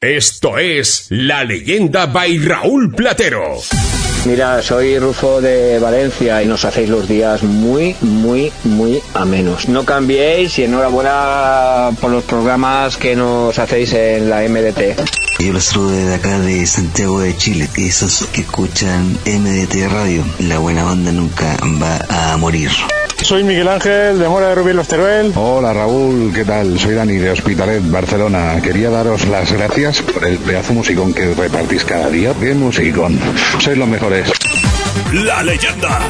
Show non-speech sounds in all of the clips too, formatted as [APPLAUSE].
Esto es La Leyenda by Raúl Platero. Mira, soy Rufo de Valencia y nos hacéis los días muy, muy, muy amenos. No cambiéis y enhorabuena por los programas que nos hacéis en la MDT. Yo los saludo de acá de Santiago de Chile, esos que escuchan MDT Radio. La buena banda nunca va a morir. Soy Miguel Ángel de Mora de Rubí Los Teruel. Hola Raúl, ¿qué tal? Soy Dani de Hospitalet, Barcelona. Quería daros las gracias por el pedazo musicón que repartís cada día. Bien musicón. Sois los mejores. La leyenda.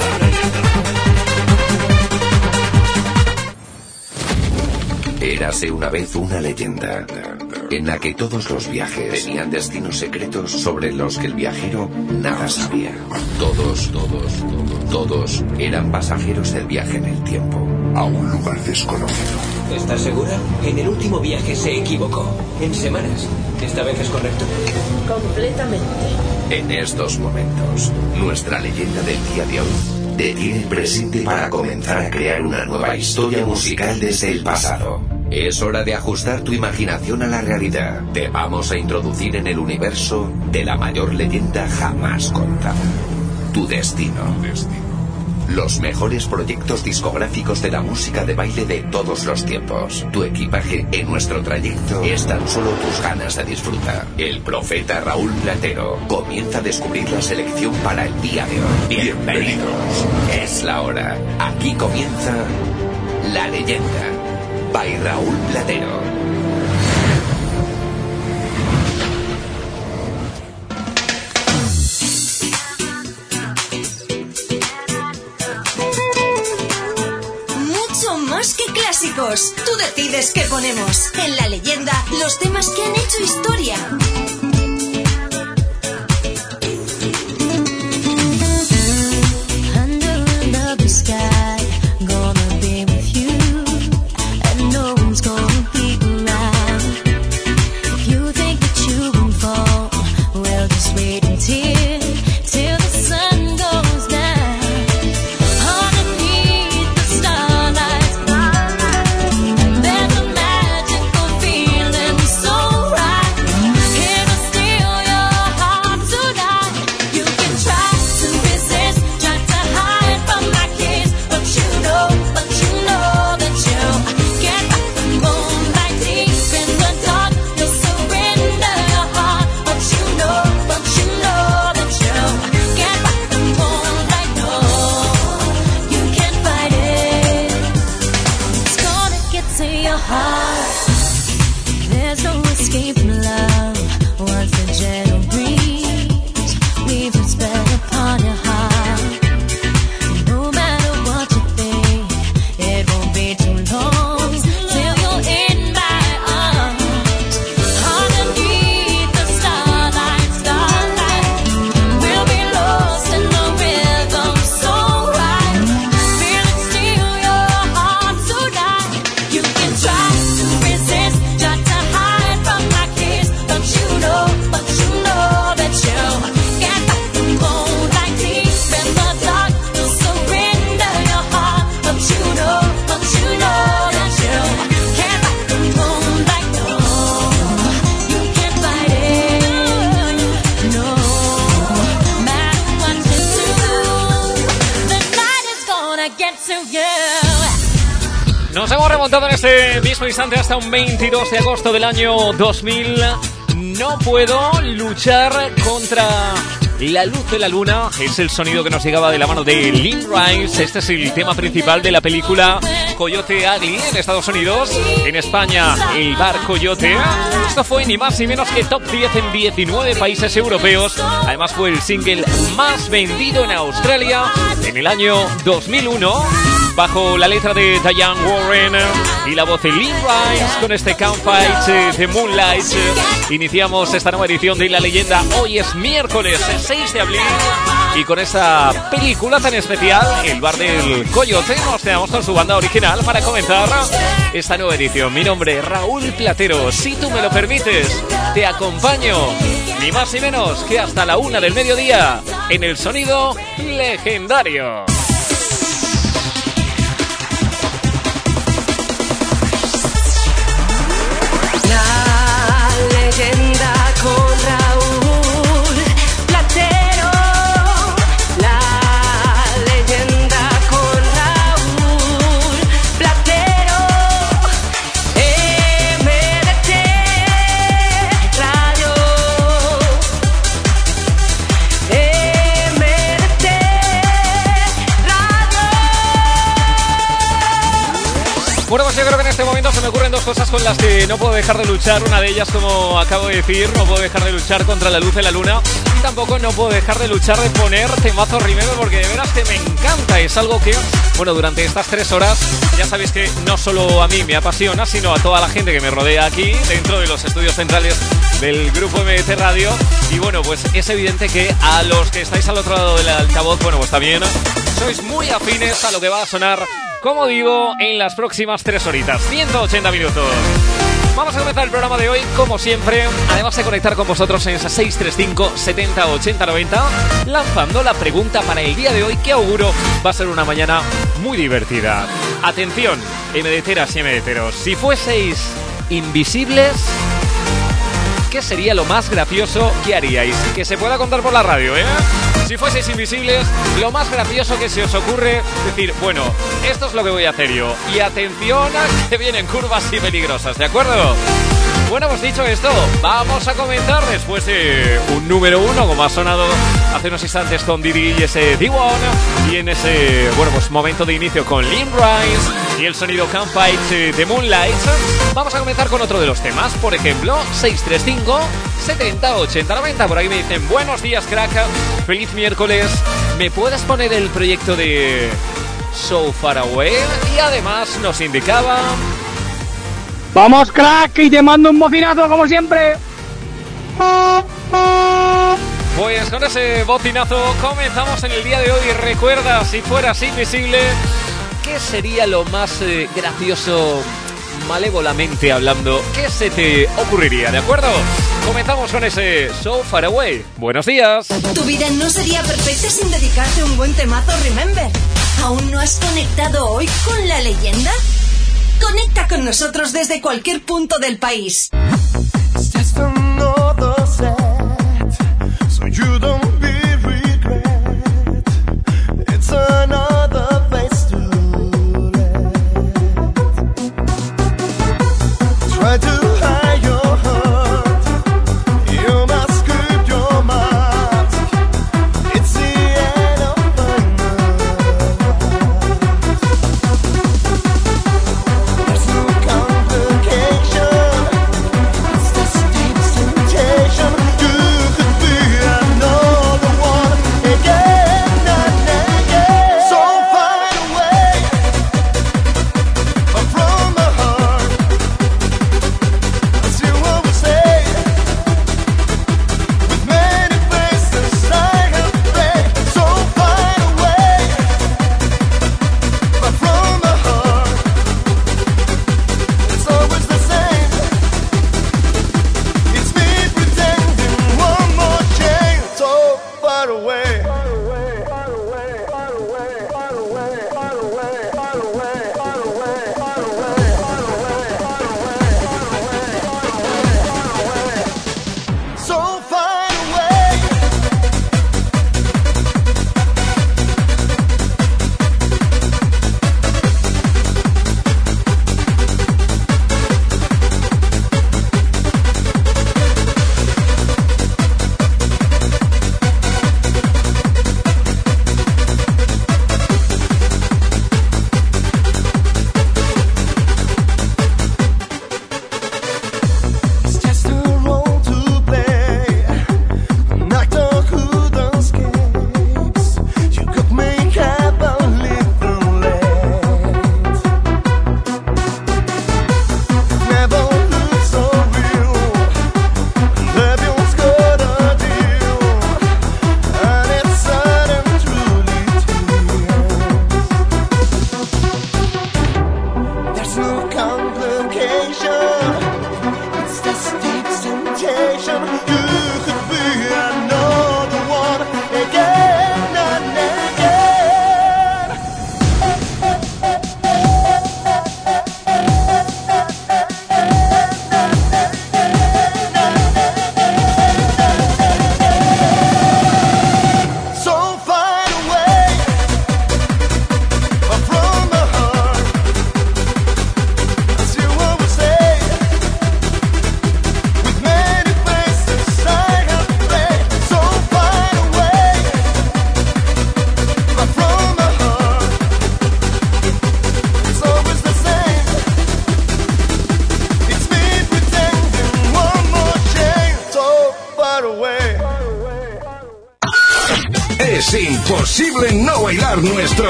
Érase una vez una leyenda en la que todos los viajes tenían destinos secretos sobre los que el viajero nada sabía. Todos, todos, todos, todos eran pasajeros del viaje en el tiempo a un lugar desconocido. ¿Estás segura? En el último viaje se equivocó. En semanas. ¿Esta vez es correcto? Completamente. En estos momentos, nuestra leyenda del día de hoy detiene el presente para comenzar a crear una nueva historia musical desde el pasado. Es hora de ajustar tu imaginación a la realidad. Te vamos a introducir en el universo de la mayor leyenda jamás contada. Tu destino. Los mejores proyectos discográficos de la música de baile de todos los tiempos. Tu equipaje en nuestro trayecto es tan solo tus ganas de disfrutar. El profeta Raúl Platero comienza a descubrir la selección para el día de hoy. Bienvenidos. Es la hora. Aquí comienza La Leyenda. By Raúl Platero. Mucho más que clásicos. Tú decides qué ponemos. En la leyenda, los temas que han hecho historia. Hasta un 22 de agosto del año 2000. No puedo luchar contra la luz de la luna. Es el sonido que nos llegaba de la mano de Lynn Rice. Este es el tema principal de la película Coyote Ugly en Estados Unidos. En España, El Bar Coyote. Esto fue ni más ni menos que top 10 en 19 países europeos. Además fue el single más vendido en Australia en el año 2001 bajo la letra de Diane Warren y la voz de Lynn Rice con este Campfight de Moonlight. Iniciamos esta nueva edición de La Leyenda. Hoy es miércoles eh, 6 de abril y con esta película tan especial, El Bar del Coyote, nos quedamos con su banda original para comenzar esta nueva edición. Mi nombre es Raúl Platero. Si tú me lo permites, te acompaño ni más ni menos que hasta la una del mediodía en el sonido legendario. Que no puedo dejar de luchar. Una de ellas, como acabo de decir, no puedo dejar de luchar contra la luz de la luna. Y tampoco no puedo dejar de luchar de poner temazo Remember porque de veras que me encanta. Es algo que, bueno, durante estas tres horas, ya sabéis que no solo a mí me apasiona, sino a toda la gente que me rodea aquí, dentro de los estudios centrales del grupo MDT Radio. Y bueno, pues es evidente que a los que estáis al otro lado del altavoz, bueno, pues también sois muy afines a lo que va a sonar, como digo, en las próximas tres horitas, 180 minutos. Vamos a comenzar el programa de hoy, como siempre, además de conectar con vosotros en ese 635 70 80 90, lanzando la pregunta para el día de hoy, que auguro va a ser una mañana muy divertida. Atención, MDTeras y MDTeros, si fueseis invisibles, ¿qué sería lo más gracioso que haríais? Que se pueda contar por la radio, ¿eh? Si fueseis invisibles, lo más gracioso que se os ocurre, decir, bueno, esto es lo que voy a hacer yo. Y atención a que vienen curvas y peligrosas, ¿de acuerdo? Bueno, pues dicho esto, vamos a comenzar después de un número uno, como ha sonado hace unos instantes con Didi y ese D1, y en ese, bueno, pues momento de inicio con Lynn Rice y el sonido Campfight de Moonlight. Vamos a comenzar con otro de los temas, por ejemplo, 635 70 80 90. Por ahí me dicen, buenos días, crack, feliz miércoles. ¿Me puedes poner el proyecto de So Far Away? Y además nos indicaba Vamos, crack, y te mando un bocinazo como siempre. Pues con ese bocinazo comenzamos en el día de hoy. Recuerda, si fueras invisible, ¿qué sería lo más eh, gracioso, malévolamente hablando? ¿Qué se te ocurriría, de acuerdo? Comenzamos con ese So Far Away. Buenos días. Tu vida no sería perfecta sin dedicarte un buen temazo Remember. ¿Aún no has conectado hoy con la leyenda? Conecta con nosotros desde cualquier punto del país.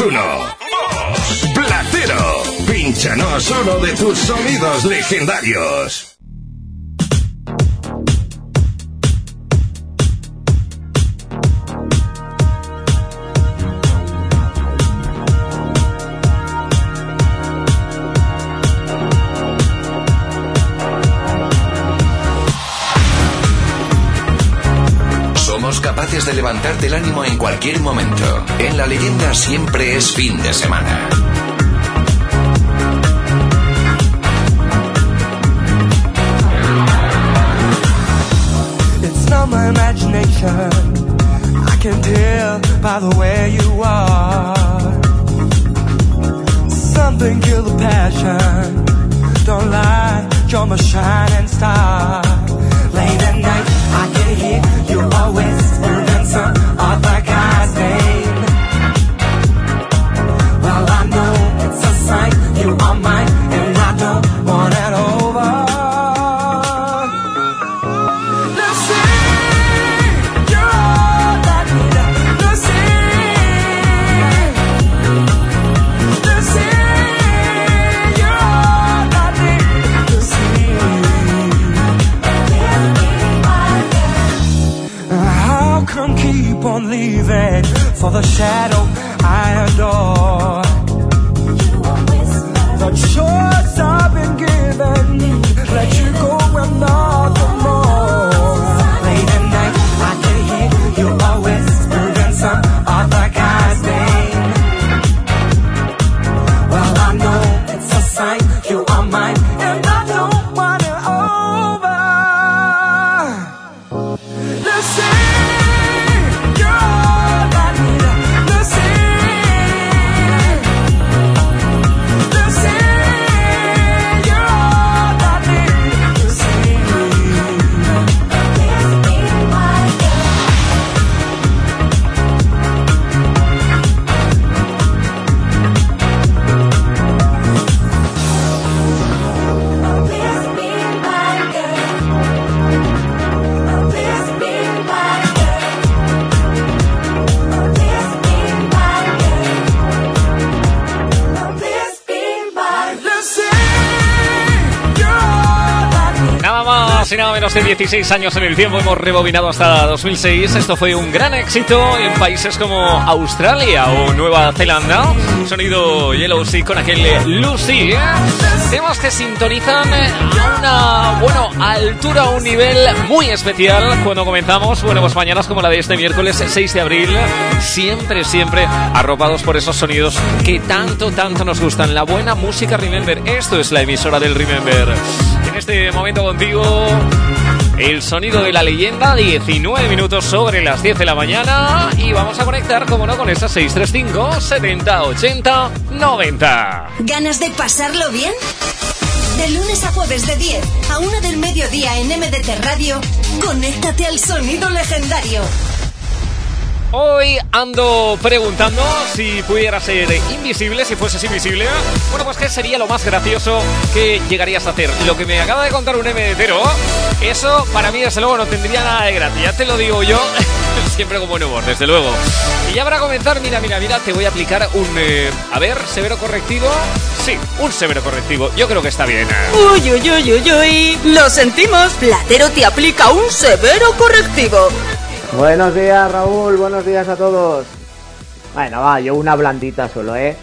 Uno. Platero, pínchanos uno de tus sonidos legendarios. Somos capaces de levantarte el ánimo cualquier momento. En la leyenda siempre es fin de semana. It's not my imagination. I can tell by the way you are. Something kill the passion. Don't lie, you're my shining star. 16 años en el tiempo hemos rebobinado hasta 2006. Esto fue un gran éxito en países como Australia o Nueva Zelanda. Sonido Yellow Sea con aquel Lucy. Temas que sintonizan a una, bueno, altura, a un nivel muy especial cuando comenzamos. Bueno, pues mañanas como la de este miércoles 6 de abril. Siempre, siempre arropados por esos sonidos que tanto, tanto nos gustan. La buena música Remember. Esto es la emisora del Remember. En este momento contigo, el sonido de la leyenda, 19 minutos sobre las 10 de la mañana. Y vamos a conectar, como no, con esa 635 70 80 90. ¿Ganas de pasarlo bien? De lunes a jueves de 10 a 1 del mediodía en MDT Radio, conéctate al sonido legendario. Hoy ando preguntando si pudiera ser invisible, si fueses invisible. Bueno, pues ¿qué sería lo más gracioso que llegarías a hacer? Lo que me acaba de contar un MDTero, eso para mí desde luego no tendría nada de gracia. Ya te lo digo yo, [LAUGHS] siempre con buen humor, desde luego. Y ya para comenzar, mira, mira, mira, te voy a aplicar un... eh, a ver, severo correctivo. Sí, un severo correctivo. Yo creo que está bien. Uy, uy, uy, uy, uy. Lo sentimos. Platero te aplica un severo correctivo. Buenos días, Raúl. Buenos días a todos. Bueno, va, yo una blandita solo, ¿eh?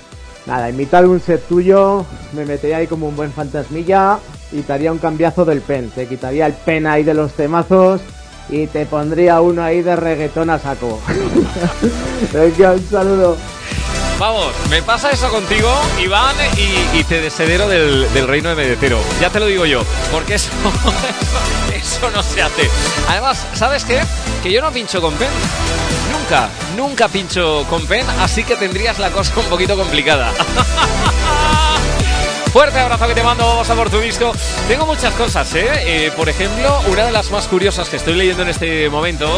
Nada, en mitad de un set tuyo me metería ahí como un buen fantasmilla y te haría un cambiazo del pen. Te quitaría el pen ahí de los temazos y te pondría uno ahí de reggaetón a saco. [LAUGHS] Saludo. Vamos, me pasa eso contigo, Iván, y, y te desedero del, del reino de Medetero. Ya te lo digo yo, porque eso, eso, [LAUGHS] eso no se hace. Además, ¿sabes qué? Que yo no pincho con pen. Nunca, nunca pincho con pen, así que tendrías la cosa un poquito complicada. [LAUGHS] Fuerte abrazo que te mando, vamos a por tu disco. Tengo muchas cosas, ¿eh? ¿eh? por ejemplo, una de las más curiosas que estoy leyendo en este momento,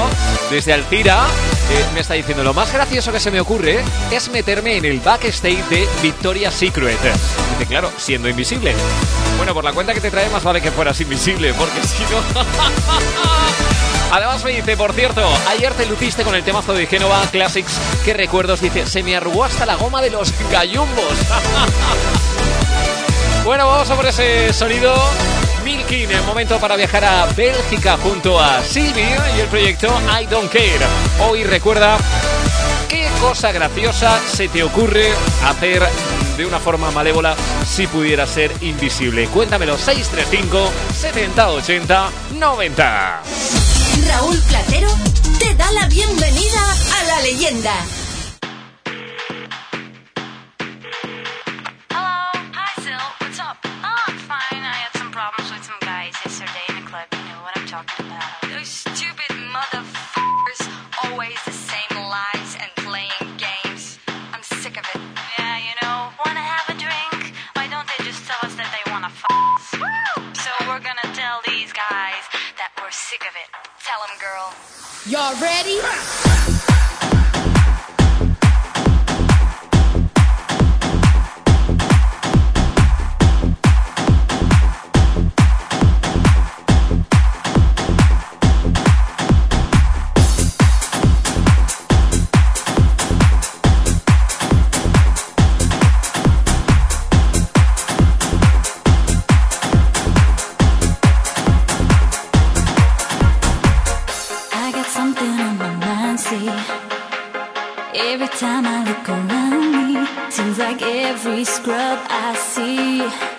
desde Alcira, eh, me está diciendo, lo más gracioso que se me ocurre es meterme en el backstage de Victoria's Secret. Dice, claro, siendo invisible. Bueno, por la cuenta que te trae, más vale que fueras invisible, porque si no... [LAUGHS] Además me dice, por cierto, ayer te luciste con el temazo de Genova Classics. ¿Qué recuerdos? Dice, se me arrugó hasta la goma de los gallumbos. [LAUGHS] Bueno, vamos a por ese sonido. Milkin, el momento para viajar a Bélgica junto a Silvio y el proyecto I Don't Care. Hoy recuerda qué cosa graciosa se te ocurre hacer de una forma malévola si pudiera ser invisible. Cuéntamelo 635 7080 90. Raúl Platero te da la bienvenida a la leyenda. Y'all ready? I see.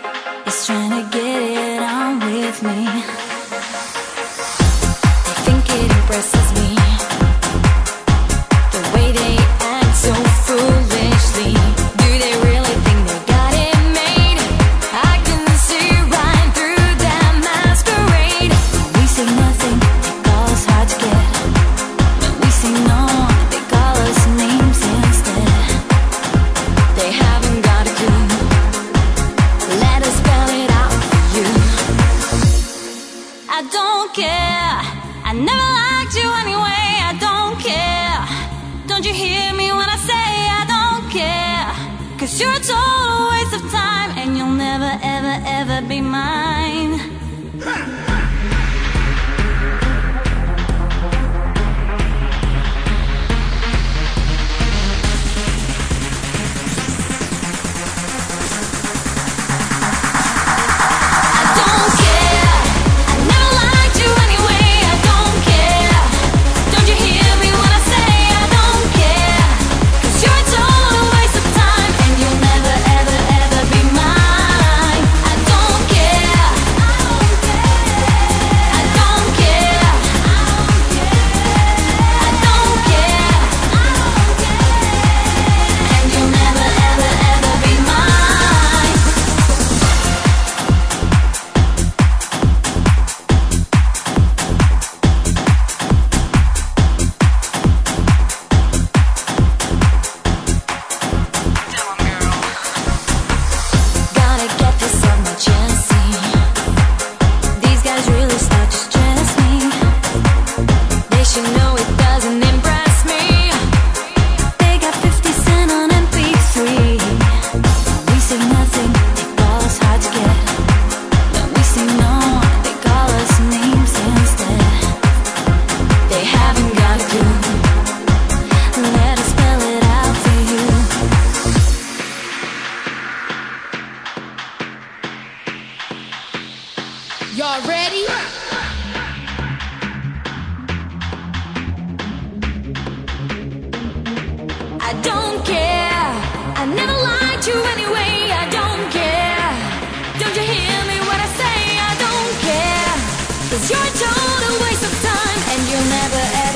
Cause you're a total waste of time and you'll never ever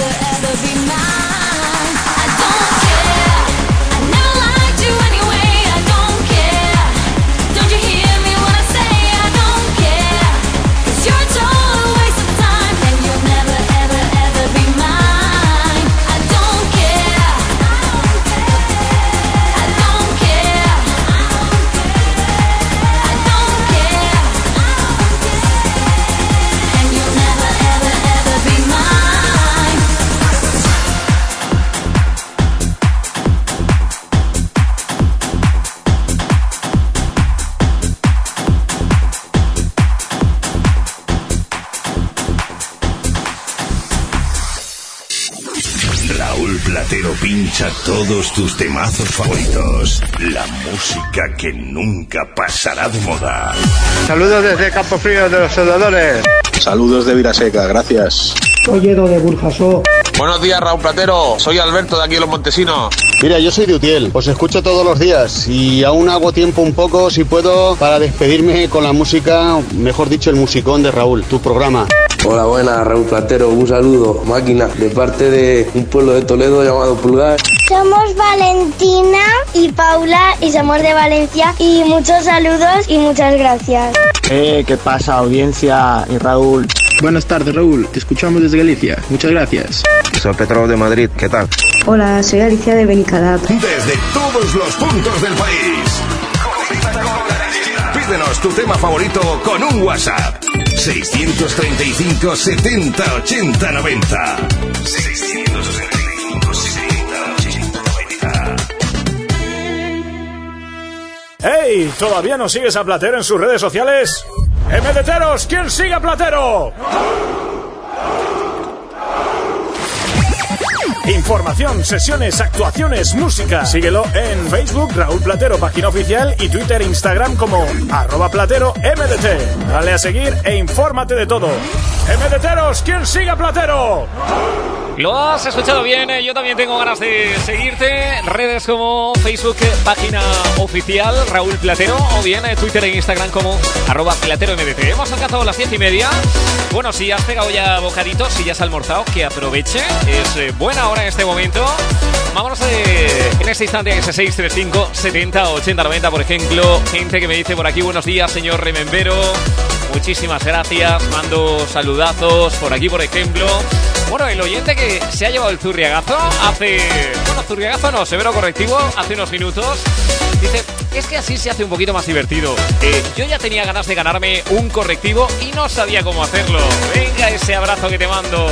todos tus temazos favoritos. La música que nunca pasará de moda. Saludos desde Campo Frío de los Soldadores. Saludos de Viraseca, gracias. Soy Edo de Burjasó. Buenos días, Raúl Platero. Soy Alberto de aquí de Los Montesinos. Mira, yo soy de Utiel, os escucho todos los días y aún hago tiempo un poco, si puedo, para despedirme con la música, mejor dicho, el musicón de Raúl, tu programa. Hola, buenas, Raúl Platero. Un saludo, máquina, de parte de un pueblo de Toledo llamado Pulgar. Somos Valentina y Paula y somos de Valencia y muchos saludos y muchas gracias. Eh, ¿qué pasa, audiencia y Raúl? Buenas tardes, Raúl. Te escuchamos desde Galicia. Muchas gracias. Soy Petro de Madrid, ¿qué tal? Hola, soy Alicia de Benicadap. Desde todos los puntos del país. Pídenos tu tema favorito con un WhatsApp. 635 70 80 90. 635 ¡Hey! ¿Todavía no sigues a Platero en sus redes sociales? ¡MDTeros! ¿Quién sigue a Platero? Información, sesiones, actuaciones, música. Síguelo en Facebook, Raúl Platero, página oficial, y Twitter e Instagram como arroba platero MDT. Dale a seguir e infórmate de todo. ¡MDTeros! ¿Quién sigue a Platero? Lo has escuchado bien, eh, yo también tengo ganas de seguirte. Redes como Facebook, página oficial Raúl Platero, o bien eh, Twitter e Instagram como arroba platero MDT. Hemos alcanzado las diez y media. Bueno, si has pegado ya bocaditos, si ya has almorzado, que aproveche. Es eh, buena hora en este momento. Vámonos eh, en este instante a ese 635 70 80 90, por ejemplo. Gente que me dice por aquí, buenos días, señor Remembero. Muchísimas gracias. Mando saludazos por aquí, por ejemplo. Bueno, el oyente que se ha llevado el zurriagazo hace... Bueno, zurriagazo no, severo correctivo, hace unos minutos. Dice, es que así se hace un poquito más divertido. Eh, yo ya tenía ganas de ganarme un correctivo y no sabía cómo hacerlo. Venga ese abrazo que te mando.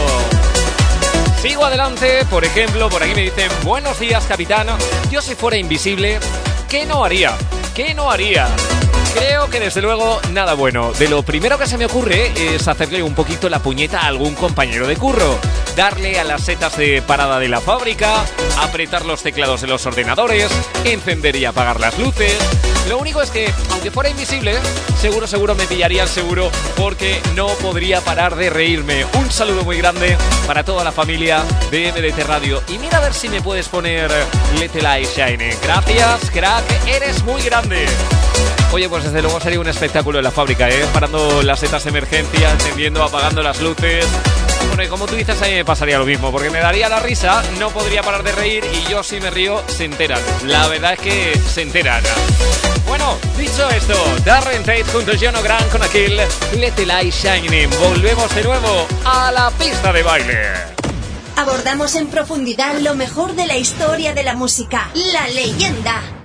Sigo adelante, por ejemplo, por aquí me dicen, buenos días capitán, yo si fuera invisible, ¿qué no haría? ¿Qué no haría? Creo que desde luego nada bueno. De lo primero que se me ocurre es hacerle un poquito la puñeta a algún compañero de curro. Darle a las setas de parada de la fábrica, apretar los teclados de los ordenadores, encender y apagar las luces. Lo único es que, aunque fuera invisible, seguro, seguro me pillaría el seguro porque no podría parar de reírme. Un saludo muy grande para toda la familia de MDT Radio. Y mira a ver si me puedes poner Let the Light Shine. Gracias, crack, eres muy grande. Oye, pues desde luego sería un espectáculo en la fábrica, ¿eh? Parando las setas de emergencia, encendiendo, apagando las luces. Bueno, y como tú dices, a mí me pasaría lo mismo, porque me daría la risa, no podría parar de reír y yo si me río, se enteran. La verdad es que se enteran. Bueno, dicho esto, Darren Tate junto a John O'Grant con aquel Let the Light Shine. Volvemos de nuevo a la pista de baile. Abordamos en profundidad lo mejor de la historia de la música, la leyenda.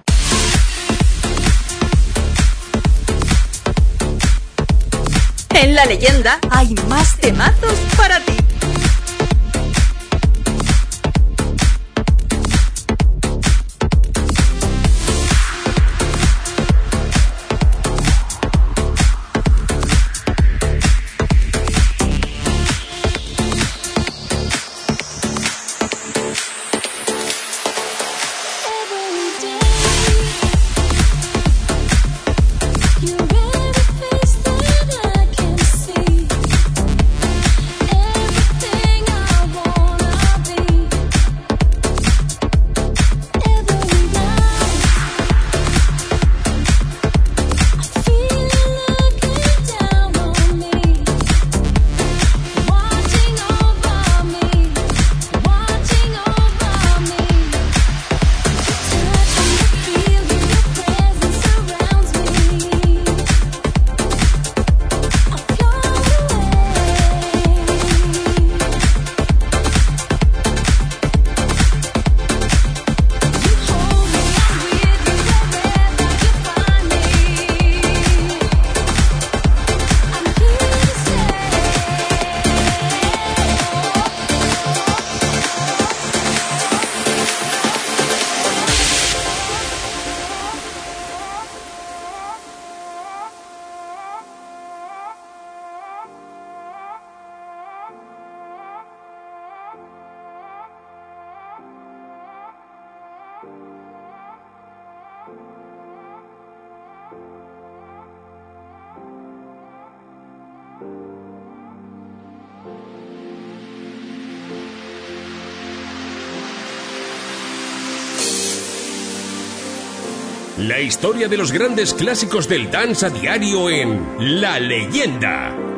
En la leyenda hay más temazos para ti. La historia de los grandes clásicos del dance a diario en La Leyenda.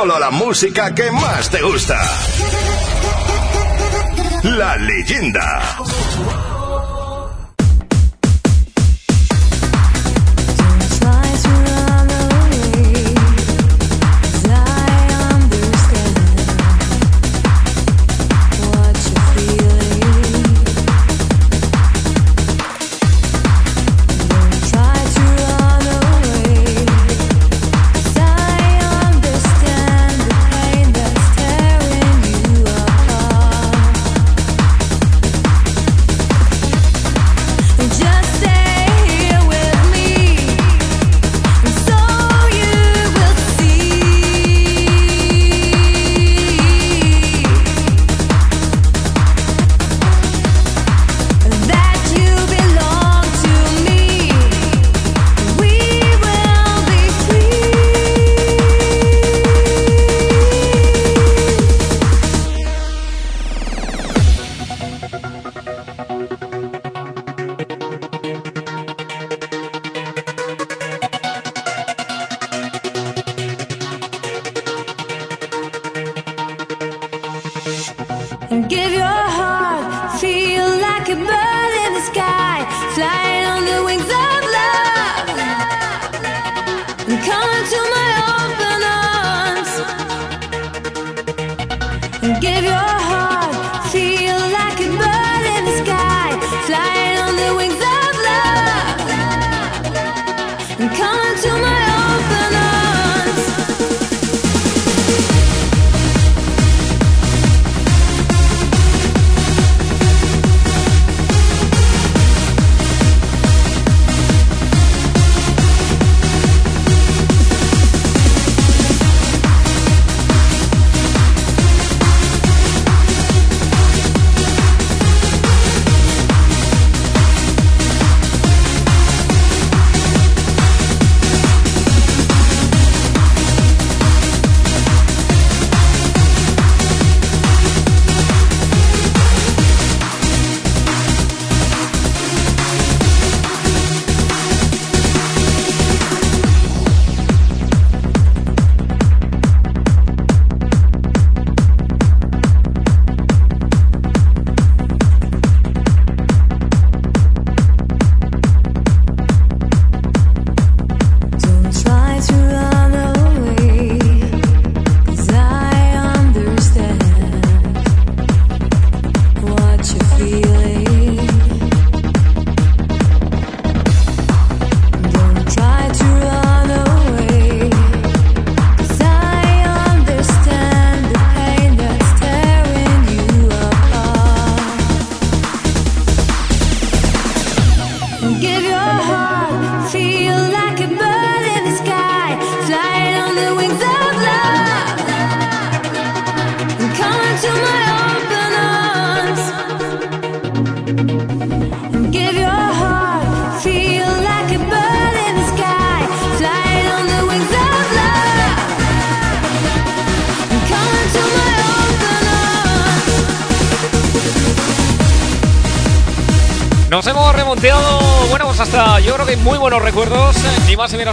solo la música que más te gusta. La leyenda.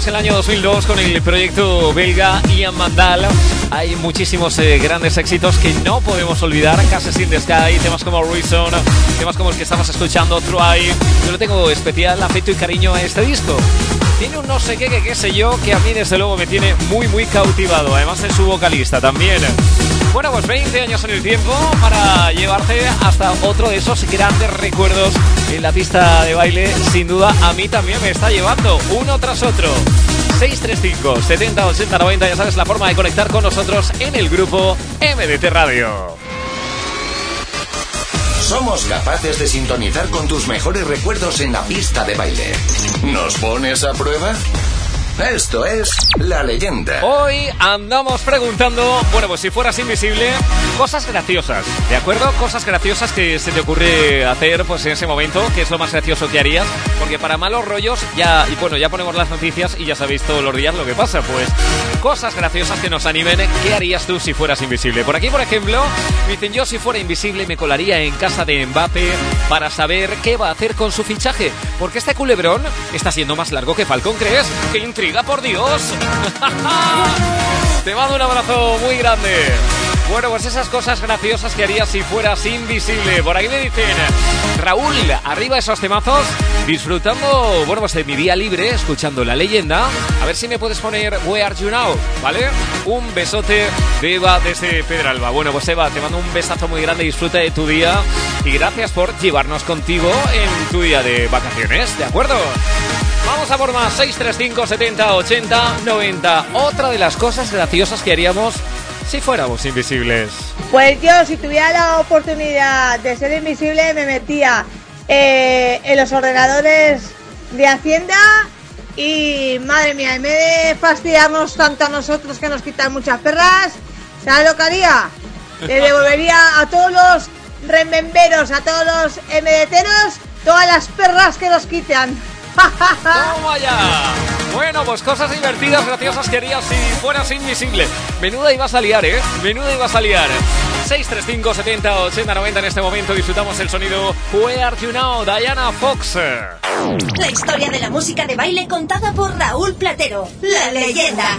El año 2002 con el proyecto belga Ian Mandal. Hay muchísimos eh, grandes éxitos que no podemos olvidar, Casi Sin the Sky, temas como Reason, temas como el que estamos escuchando, Try. Yo le tengo especial afecto y cariño a este disco. Tiene un no sé qué, que qué sé yo, que a mí desde luego me tiene muy, muy cautivado. Además es su vocalista también. Bueno, pues 20 años en el tiempo para llevarte hasta otro de esos grandes recuerdos en la pista de baile. Sin duda, a mí también me está llevando uno tras otro. 635 70 80 90, ya sabes la forma de conectar con nosotros en el grupo MDT Radio. Somos capaces de sintonizar con tus mejores recuerdos en la pista de baile. ¿Nos pones a prueba? Esto es La Leyenda. Hoy andamos preguntando, bueno, pues si fueras invisible, cosas graciosas, ¿de acuerdo? Cosas graciosas que se te ocurre hacer pues en ese momento, que es lo más gracioso que harías, porque para malos rollos ya, y bueno, ya ponemos las noticias y ya sabéis todos los días lo que pasa, pues cosas graciosas que nos animen, ¿qué harías tú si fueras invisible? Por aquí, por ejemplo, dicen yo si fuera invisible me colaría en casa de Mbappé para saber qué va a hacer con su fichaje, porque este culebrón está siendo más largo que Falcón, ¿crees? ¡Qué intriga, por Dios! [LAUGHS] Te mando un abrazo muy grande. Bueno, pues esas cosas graciosas que harías si fueras invisible. Por aquí me dicen, Raúl, arriba esos temazos, disfrutando, bueno, pues de mi día libre, escuchando la leyenda. A ver si me puedes poner Where Are You Now, ¿vale? Un besote de Eva desde Pedralba. Bueno, pues Eva, te mando un besazo muy grande, disfruta de tu día y gracias por llevarnos contigo en tu día de vacaciones, ¿de acuerdo? Vamos a por más 635 70 80 90. Otra de las cosas graciosas que haríamos si fuéramos invisibles. Pues yo, si tuviera la oportunidad de ser invisible, me metía eh, en los ordenadores de Hacienda y, madre mía, en vez de fastidiarnos tanto a nosotros que nos quitan muchas perras, ¿sabes lo que haría? Le [LAUGHS] devolvería a todos los rememberos, a todos los MDTeros, todas las perras que nos quitan. [LAUGHS] ¡Toma ya! Bueno, pues cosas divertidas, graciosas que harías si fueras invisible. Menuda ibas a liar, ¿eh? Menuda ibas a liar. 635 70 80 90 en este momento disfrutamos el sonido Where Are You Now, Diana Fox. La historia de la música de baile contada por Raúl Platero, la leyenda.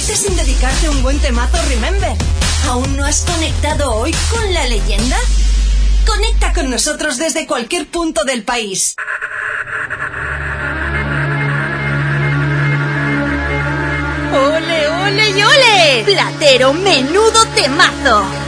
meses sin dedicarte un buen temazo Remember. ¿Aún no has conectado hoy con la leyenda? Conecta con nosotros desde cualquier punto del país. ¡Ole, ole y ole! Platero, menudo temazo.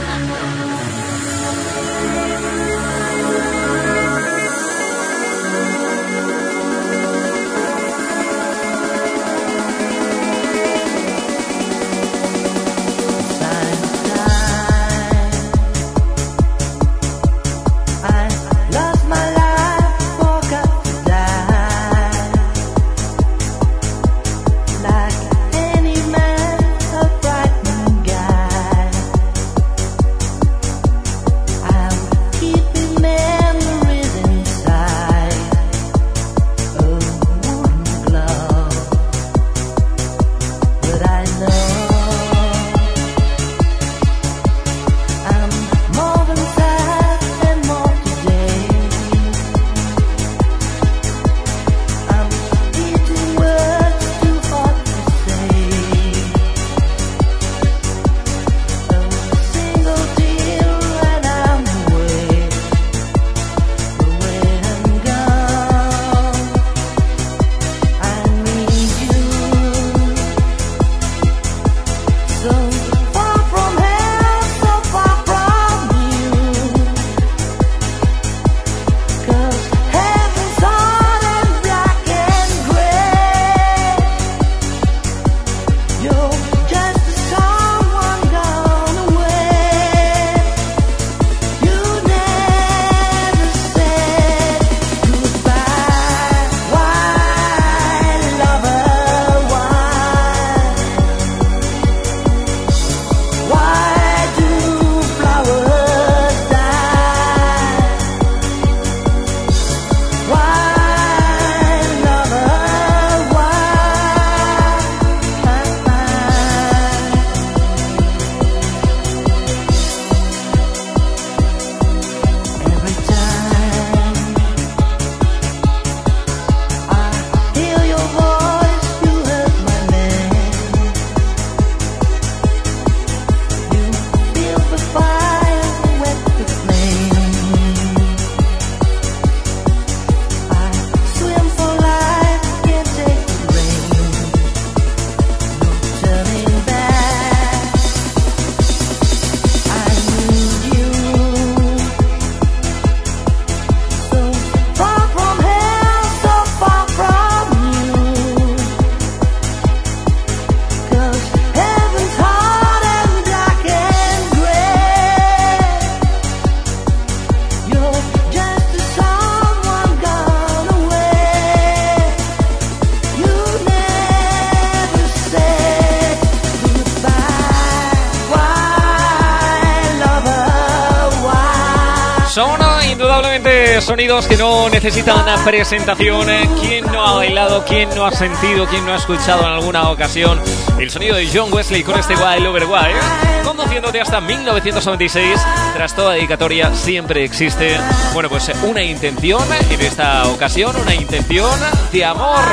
Sonidos que no necesitan una presentación. eh. ¿Quién no ha bailado? ¿Quién no ha sentido? ¿Quién no ha escuchado en alguna ocasión el sonido de John Wesley con este Wild Over Wild? Conduciéndote hasta 1996. Tras toda dedicatoria siempre existe, bueno, pues eh, una intención, en esta ocasión, una intención de amor.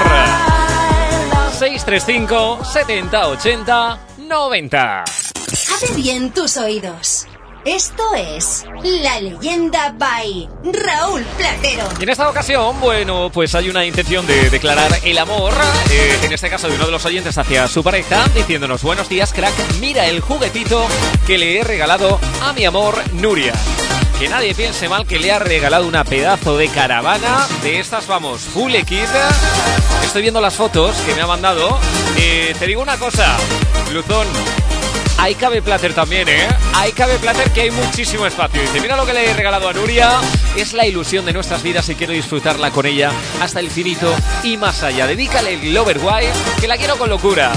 635 70 80 90. Abre bien tus oídos. Esto es La Leyenda by Raúl Platero. En esta ocasión, bueno, pues hay una intención de declarar el amor, eh, en este caso de uno de los oyentes hacia su pareja, diciéndonos buenos días, crack, mira el juguetito que le he regalado a mi amor Nuria. Que nadie piense mal que le ha regalado una pedazo de caravana de estas, vamos, full kit. Estoy viendo las fotos que me ha mandado. Eh, te digo una cosa, Luzón, Ahí cabe Plater también, ¿eh? Ahí cabe Plater que hay muchísimo espacio. Dice, mira lo que le he regalado a Nuria. Es la ilusión de nuestras vidas y quiero disfrutarla con ella hasta el finito y más allá. Dedícale el Lover Wild, que la quiero con locura.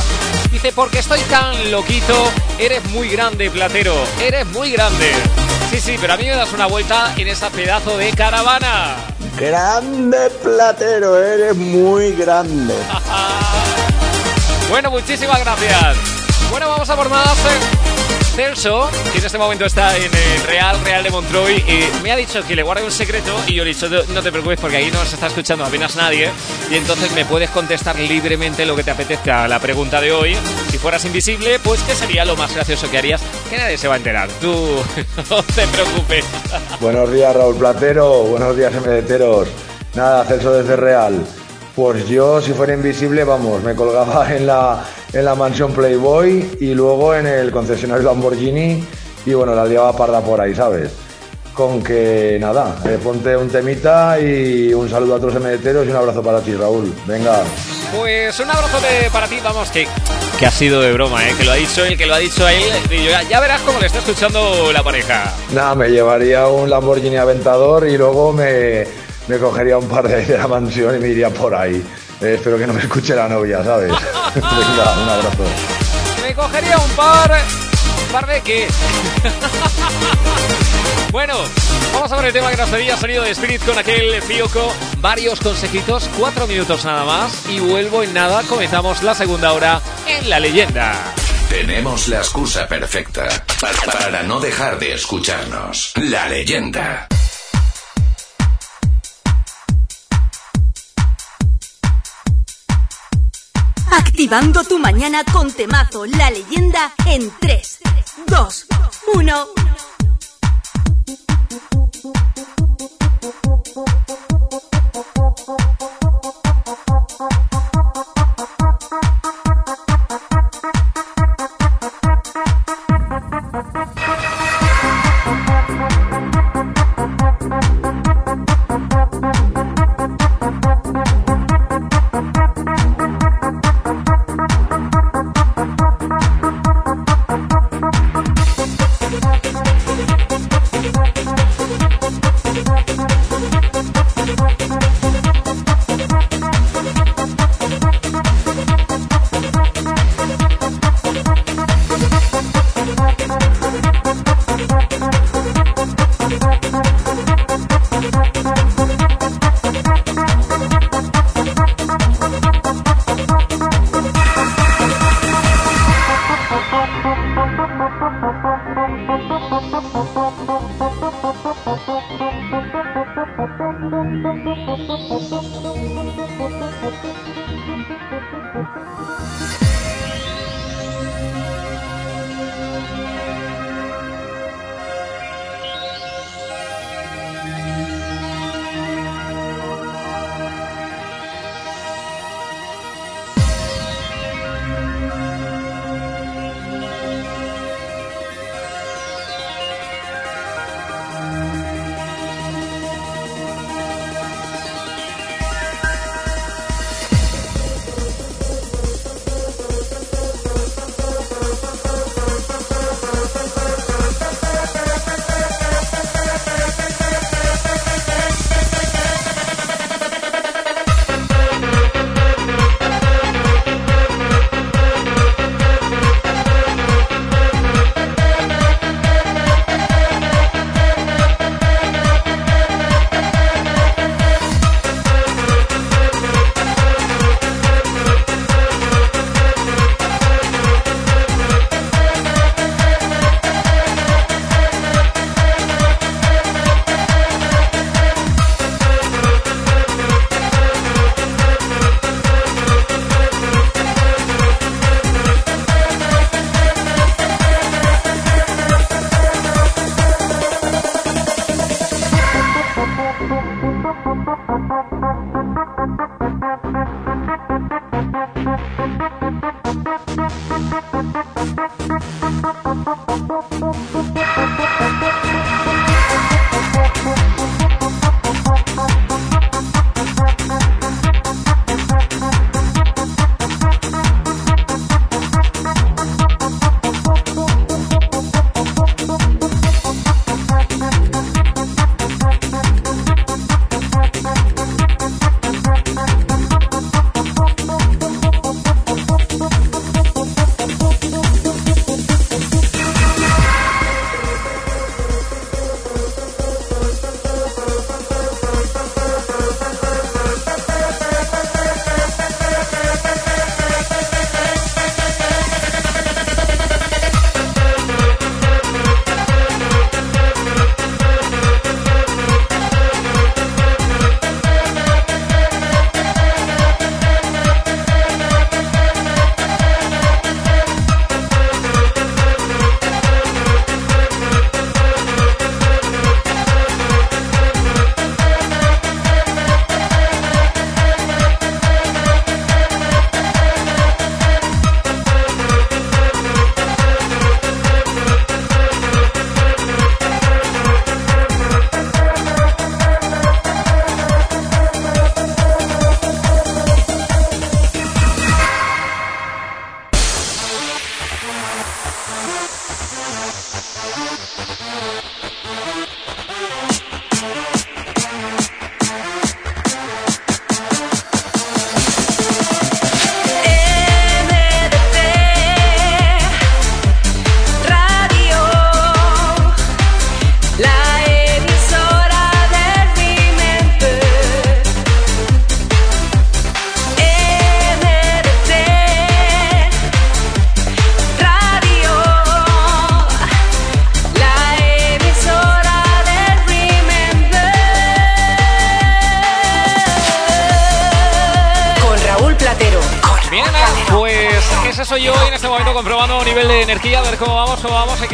Dice, porque estoy tan loquito, eres muy grande, Platero. Eres muy grande. Sí, sí, pero a mí me das una vuelta en esa pedazo de caravana. Grande platero, eres muy grande. [LAUGHS] Bueno, muchísimas gracias. Bueno, vamos a por más. Celso, que en este momento está en el Real, Real de Montroy, eh, me ha dicho que le guarde un secreto y yo le he dicho, no no te preocupes porque ahí no se está escuchando apenas nadie y entonces me puedes contestar libremente lo que te apetezca a la pregunta de hoy. Si fueras invisible, pues ¿qué sería lo más gracioso que harías? Que nadie se va a enterar. Tú [LAUGHS] no te preocupes. Buenos días, Raúl Platero. Buenos días, MDTeros. Nada, Celso desde Real. Pues yo, si fuera invisible, vamos, me colgaba en la, en la mansión Playboy y luego en el concesionario Lamborghini y bueno, la liaba parda por ahí, ¿sabes? Con que nada, eh, ponte un temita y un saludo a todos los MDTeros y un abrazo para ti, Raúl. Venga. Pues un abrazo de- para ti, vamos, que, que ha sido de broma, ¿eh? que lo ha dicho él, que lo ha dicho él. Y yo, ya, ya verás cómo le está escuchando la pareja. Nada, me llevaría un Lamborghini Aventador y luego me, me cogería un par de de la mansión y me iría por ahí. Eh, espero que no me escuche la novia, ¿sabes? [LAUGHS] Venga, un abrazo. Me cogería un par. ¿Un par de qué? [LAUGHS] bueno, vamos a ver el tema que nos pedía sonido de Spirit con aquel fioco. Varios consejitos, cuatro minutos nada más. Y vuelvo en nada. Comenzamos la segunda hora en la leyenda. Tenemos la excusa perfecta para, para no dejar de escucharnos. La leyenda. Activando tu mañana con temazo La Leyenda en 3, 2, 1.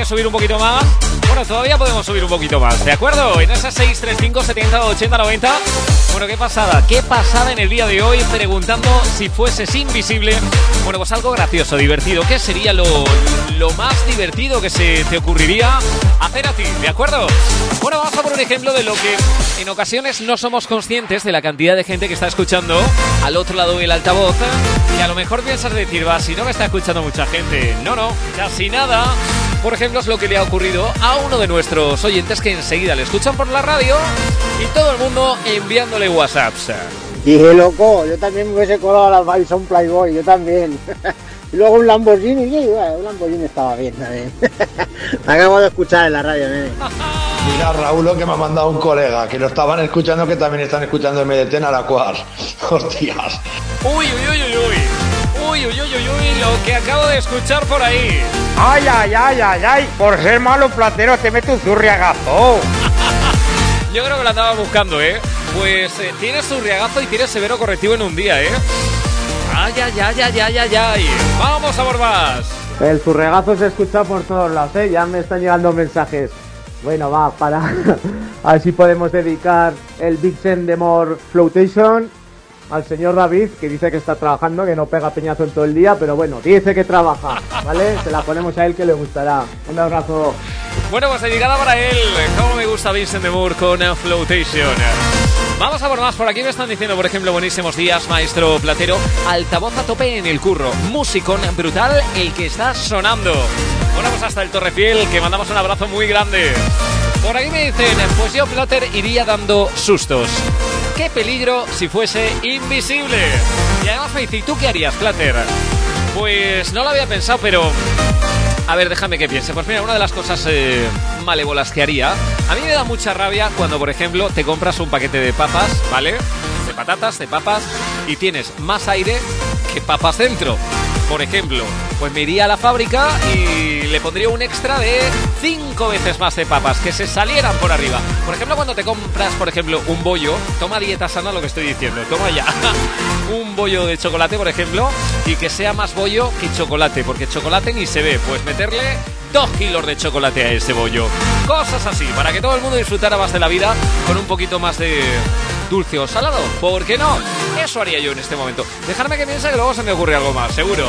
Subir un poquito más. Bueno, todavía podemos subir un poquito más, ¿de acuerdo? En ese 635 70 80 90. Bueno, qué pasada, qué pasada en el día de hoy preguntando si fueses invisible. Bueno, pues algo gracioso, divertido. ¿Qué sería lo, lo más divertido que se te ocurriría hacer a ti? ¿De acuerdo? Bueno, vamos a por un ejemplo de lo que en ocasiones no somos conscientes de la cantidad de gente que está escuchando al otro lado del altavoz. Que a lo mejor piensas decir, va, si no me está escuchando mucha gente. No, no, casi nada. Por ejemplo, es lo que le ha ocurrido a uno de nuestros oyentes que enseguida le escuchan por la radio y todo el mundo enviándole WhatsApps. Dije, loco, yo también me hubiese colado a las Bison Playboy, yo también. [LAUGHS] y luego un Lamborghini, y bueno, un Lamborghini estaba bien también. [LAUGHS] Acabo de escuchar en la radio, nene. Mira, Raúl, lo que me ha mandado un colega, que lo estaban escuchando, que también están escuchando MDT en Aracuar. [LAUGHS] Hostias. Uy, uy, uy, uy, uy. Lo que acabo de escuchar por ahí. Ay, ay, ay, ay, ay. Por ser malo platero te mete un zurriagazo. [LAUGHS] Yo creo que lo andaba buscando, ¿eh? Pues eh, tienes su riagazo y tienes severo correctivo en un día, ¿eh? Ay, ay, ay, ay, ay, ay, ay. Vamos a por más. El zurregazo se escucha por todos lados, ¿eh? Ya me están llegando mensajes. Bueno, va, para. [LAUGHS] A ver si podemos dedicar el Vixen de More Flotation al señor David, que dice que está trabajando, que no pega peñazo en todo el día, pero bueno, dice que trabaja, ¿vale? Se la ponemos a él que le gustará. Un abrazo. Bueno, pues dedicada para él. Cómo me gusta Vincent de Moore con Flotation. Vamos a por más. Por aquí me están diciendo, por ejemplo, buenísimos días, maestro Platero. Altavoz a tope en el curro. Musicón brutal el que está sonando. Bueno, pues hasta el Torrefiel, que mandamos un abrazo muy grande. Por ahí me dicen, pues yo, Plater, iría dando sustos. Qué peligro si fuese invisible. Y además ¿y tú qué harías, Plater? Pues no lo había pensado, pero a ver, déjame que piense. Pues mira, una de las cosas eh, malévolas que haría, a mí me da mucha rabia cuando, por ejemplo, te compras un paquete de papas, ¿vale? De patatas, de papas, y tienes más aire que papas dentro. Por ejemplo, pues me iría a la fábrica y le pondría un extra de cinco veces más de papas, que se salieran por arriba. Por ejemplo, cuando te compras, por ejemplo, un bollo, toma dieta sana lo que estoy diciendo, toma ya [LAUGHS] un bollo de chocolate, por ejemplo, y que sea más bollo que chocolate, porque chocolate ni se ve, pues meterle dos kilos de chocolate a ese bollo. Cosas así, para que todo el mundo disfrutara más de la vida con un poquito más de dulce o salado. ¿Por qué no? Eso haría yo en este momento. Dejarme que piense que luego se me ocurre algo más, seguro.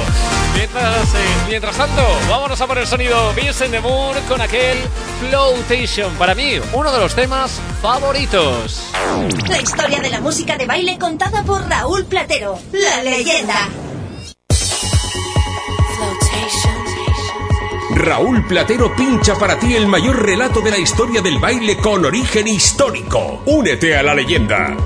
Mientras, eh, tanto, vámonos a por el sonido Vincent de Moore con aquel Flotation. Para mí, uno de los temas favoritos. La historia de la música de baile contada por Raúl Platero, la leyenda. Raúl Platero pincha para ti el mayor relato de la historia del baile con origen histórico. Únete a la leyenda.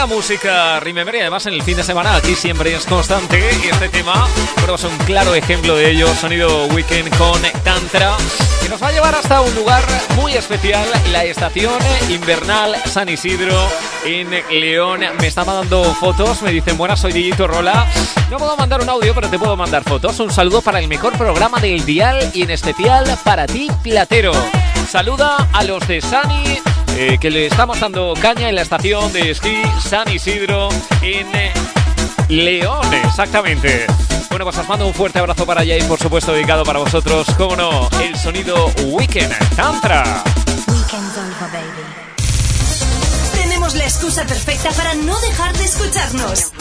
Buena música Remember además en el fin de semana aquí siempre es constante y este tema, bueno, es un claro ejemplo de ello, sonido Weekend con Tantra, que nos va a llevar hasta un lugar muy especial, la estación invernal San Isidro en León. Me están mandando fotos, me dicen, buenas, soy Digito Rola. No puedo mandar un audio, pero te puedo mandar fotos. Un saludo para el mejor programa del Dial y en especial para ti, Platero. Saluda a los de Sani, eh, que le estamos dando caña en la estación de esquí San Isidro en eh, León, exactamente. Bueno, pues os mando un fuerte abrazo para allá y por supuesto dedicado para vosotros, como no, el sonido Weekend Tantra. Tenemos la excusa perfecta para no dejar de escucharnos.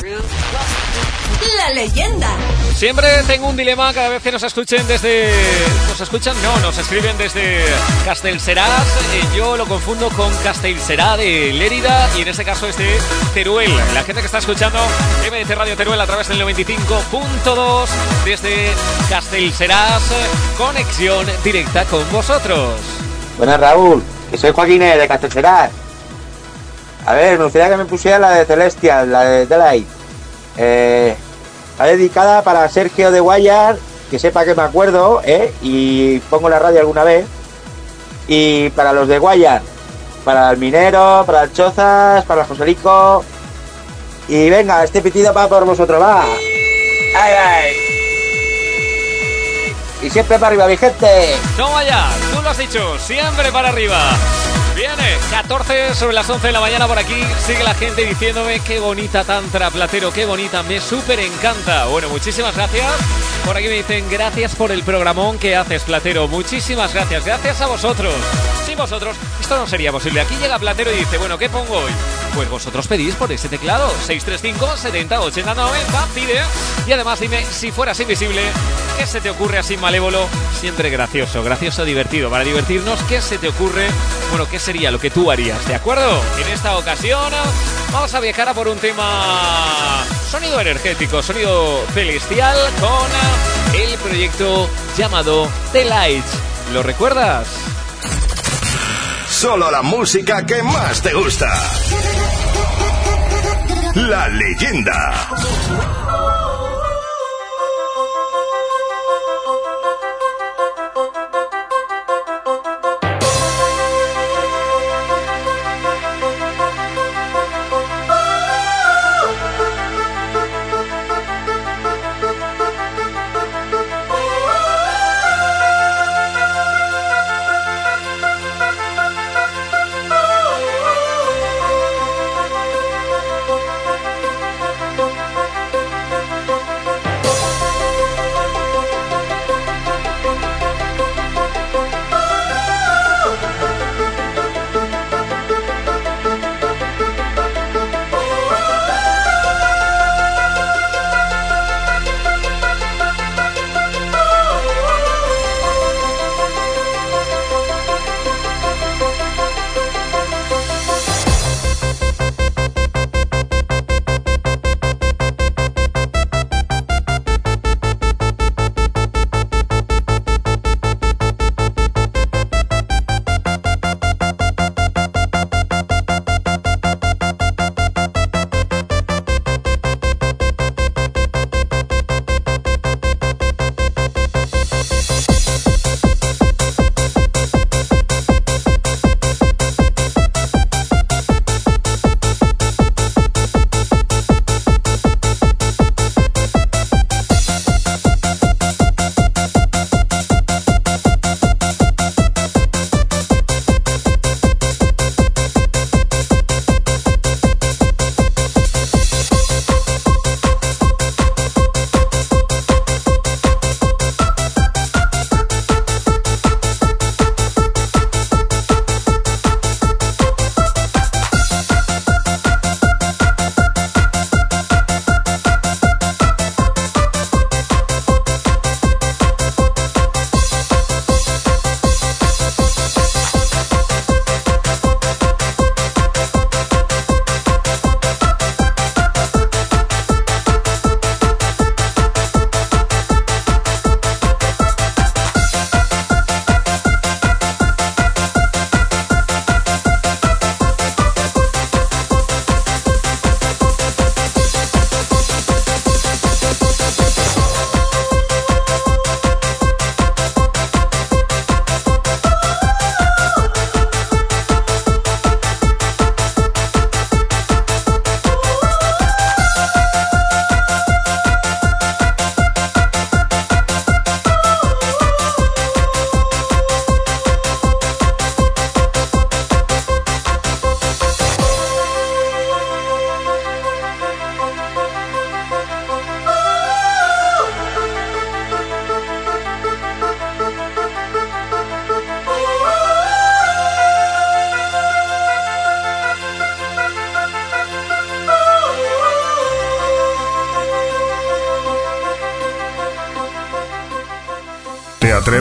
La leyenda. Siempre tengo un dilema cada vez que nos escuchen desde... ¿Nos escuchan? No, nos escriben desde Castelserás. Eh, yo lo confundo con Castelserá de Lérida y en este caso es de Teruel. La gente que está escuchando MDT Radio Teruel a través del 95.2 desde Castelserás. Conexión directa con vosotros. Buenas, Raúl. Que soy Joaquín de Castelcerat. A ver, me gustaría que me pusiera la de Celestial, la de Delight. Eh, la dedicada para Sergio de Guayar, que sepa que me acuerdo, ¿eh? Y pongo la radio alguna vez. Y para los de Guayar, para el Minero, para el Chozas, para el Joselico. Y venga, este pitido va por vosotros, va. Y siempre para arriba, mi gente. No vaya, tú lo has dicho, siempre para arriba. Viene, 14 sobre las 11 de la mañana por aquí. Sigue la gente diciéndome qué bonita tantra, Platero, qué bonita, me súper encanta. Bueno, muchísimas gracias. Por aquí me dicen gracias por el programón que haces, Platero. Muchísimas gracias, gracias a vosotros. Sin vosotros, esto no sería posible. Aquí llega Platero y dice, bueno, ¿qué pongo hoy? Pues vosotros pedís por ese teclado, 635 70 80 90, pide. Y además dime, si fueras invisible, ¿qué se te ocurre así malévolo? Siempre gracioso, gracioso, divertido. Para divertirnos, ¿qué se te ocurre? Bueno, ¿qué sería lo que tú harías? ¿De acuerdo? En esta ocasión vamos a viajar a por un tema sonido energético, sonido celestial con el proyecto llamado The Lights. ¿Lo recuerdas? Solo la música que más te gusta. La leyenda.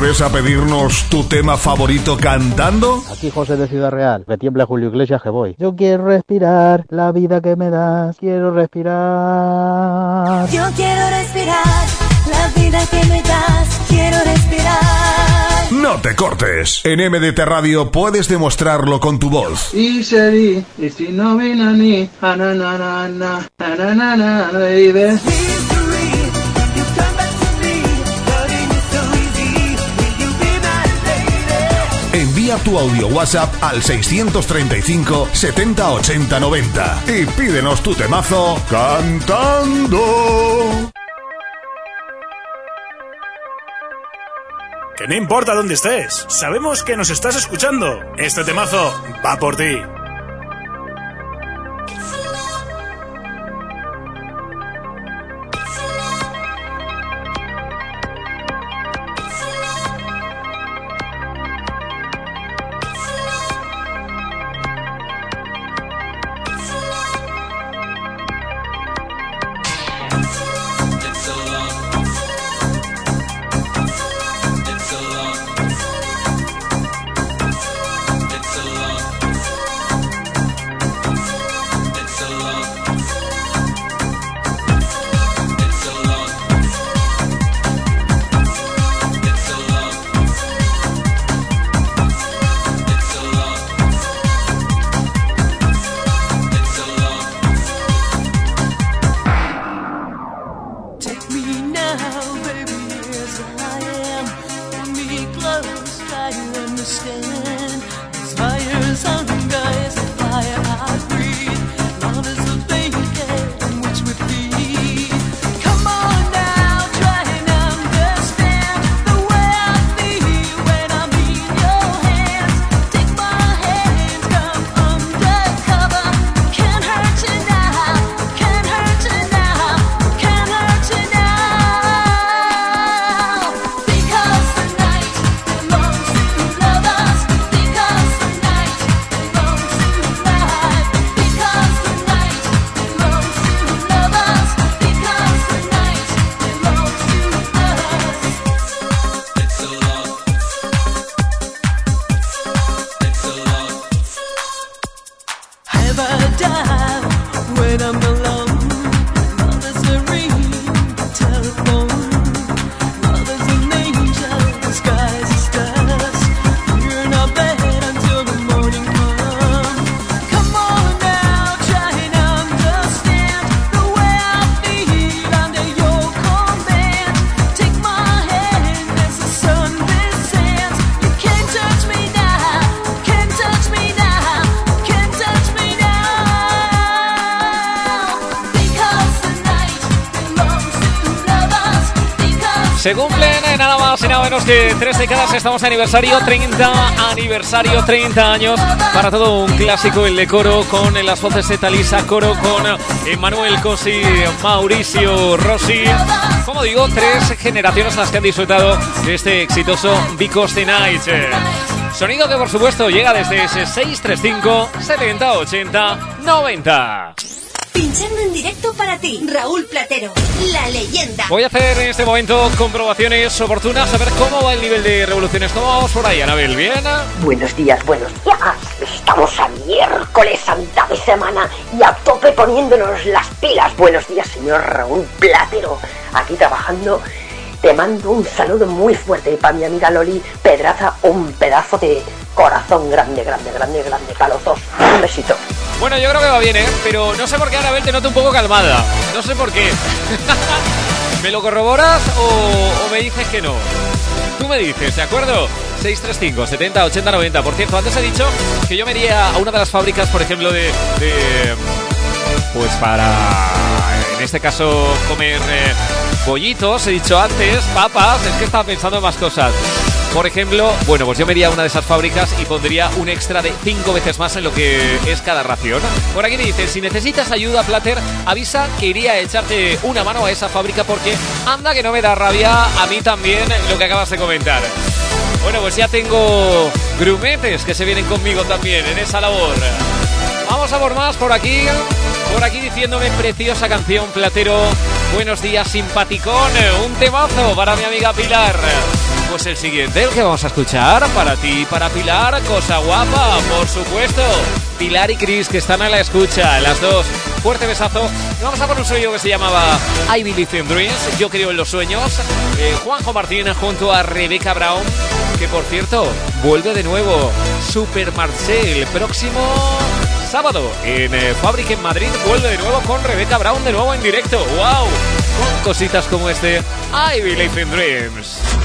Atreves a pedirnos tu tema favorito cantando? Aquí José de Ciudad Real, que tiemble Julio Iglesias que voy. Yo quiero respirar la vida que me das, quiero respirar. Yo quiero respirar la vida que me das, quiero respirar. No te cortes. En MDT Radio puedes demostrarlo con tu voz. Y y si no vino a mí, ananana, ananana, baby. Tu audio WhatsApp al 635 70 80 90 y pídenos tu temazo cantando. Que no importa dónde estés, sabemos que nos estás escuchando. Este temazo va por ti. Menos que tres décadas. Estamos en aniversario 30, aniversario 30 años. Para todo un clásico, el de coro con eh, las voces de Talisa, coro con eh, Manuel Cosi, Mauricio Rossi. Como digo, tres generaciones las que han disfrutado de este exitoso Because the Night. Eh, Sonido que por supuesto llega desde ese 635 70 80 90. Pinchando para ti, Raúl Platero, la leyenda. Voy a hacer en este momento comprobaciones oportunas, a ver cómo va el nivel de revoluciones. ¿Cómo vamos por ahí, Anabel? ¿Bien? Buenos días, buenos días. Estamos a miércoles, a mitad de semana y a tope poniéndonos las pilas. Buenos días, señor Raúl Platero. Aquí trabajando. Te mando un saludo muy fuerte y para mi amiga Loli Pedraza un pedazo de corazón grande, grande, grande, grande para los dos. Un besito. Bueno, yo creo que va bien, ¿eh? Pero no sé por qué Anabel te noto un poco calmada. No sé por qué. [LAUGHS] ¿Me lo corroboras o, me dices que no? Tú me dices, ¿de acuerdo? 635 70 80 90. Por cierto, antes he dicho que yo me iría a una de las fábricas, por ejemplo, de. de, pues para. En este caso, comer eh, pollitos. He dicho antes, papas. Es que estaba pensando en más cosas. Por ejemplo, bueno, pues yo me iría a una de esas fábricas y pondría un extra de cinco veces más en lo que es cada ración. Por aquí me dicen, si necesitas ayuda, Plater, avisa que iría a echarte una mano a esa fábrica porque anda que no me da rabia a mí también lo que acabas de comentar. Bueno, pues ya tengo grumetes que se vienen conmigo también en esa labor. Vamos a por más por aquí. Por aquí diciéndome preciosa canción, Platero. Buenos días, simpaticón. Un temazo para mi amiga Pilar. Pues el siguiente, el que vamos a escuchar, para ti, para Pilar, cosa guapa, por supuesto. Pilar y Chris, que están a la escucha, las dos. Fuerte besazo. Vamos a por un sueño que se llamaba I Believe in Dreams, Yo creo en los sueños. Juanjo Martín junto a Rebeca Brown, que por cierto, vuelve de nuevo. Super Marcel, próximo sábado en eh, Fábrica en Madrid, vuelve de nuevo con Rebeca Brown de nuevo en directo. ¡Wow! Con cositas como este I Believe in Dreams.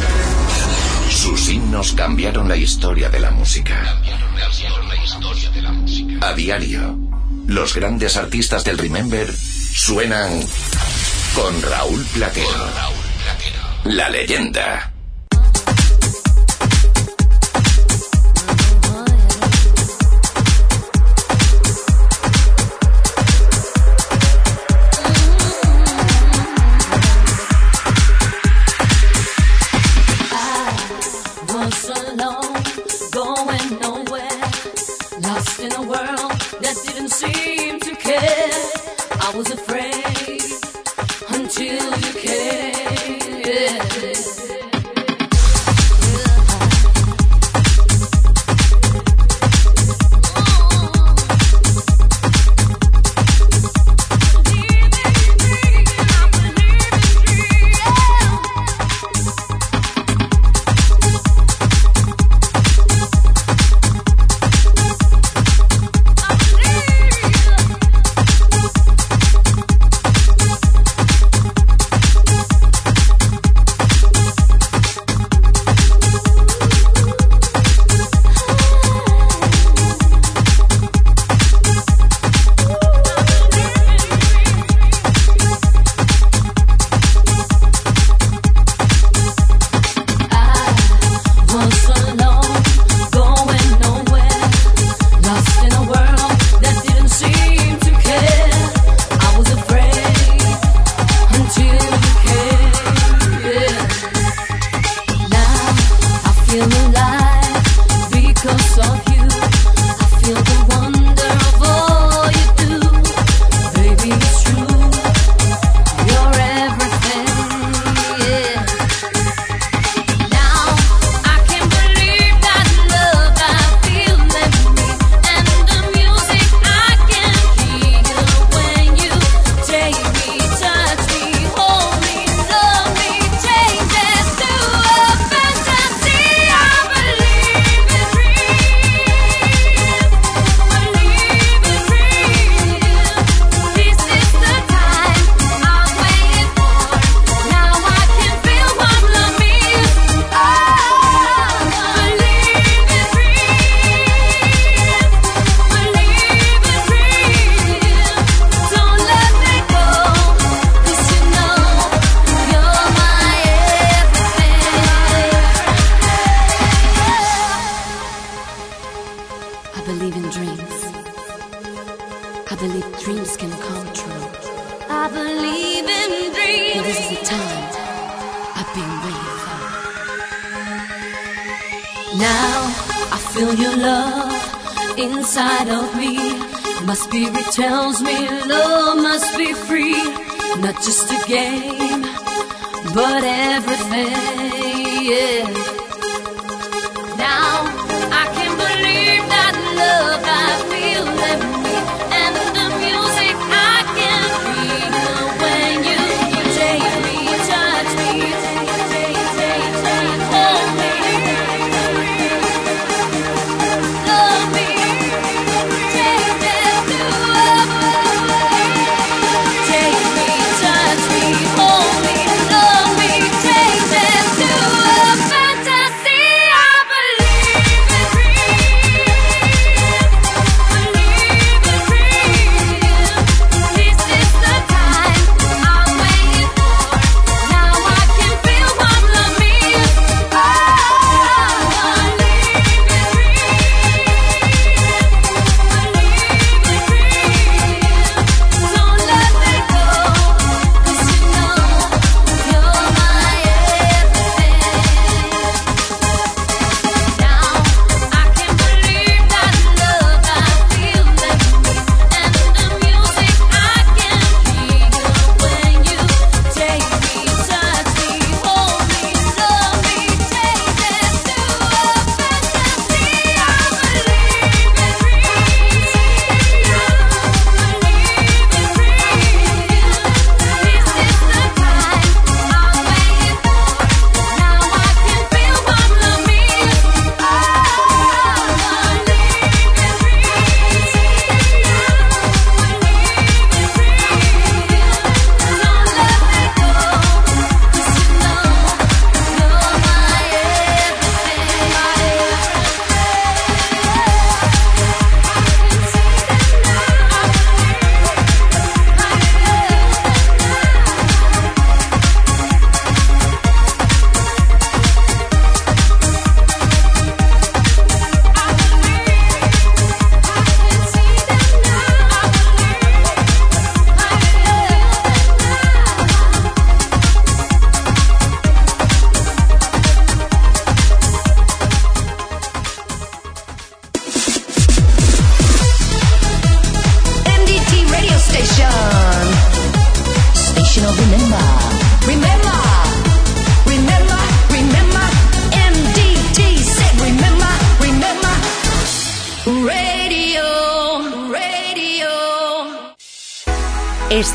Sus himnos cambiaron la historia de la música. A diario, los grandes artistas del Remember suenan con Raúl Platero. La leyenda.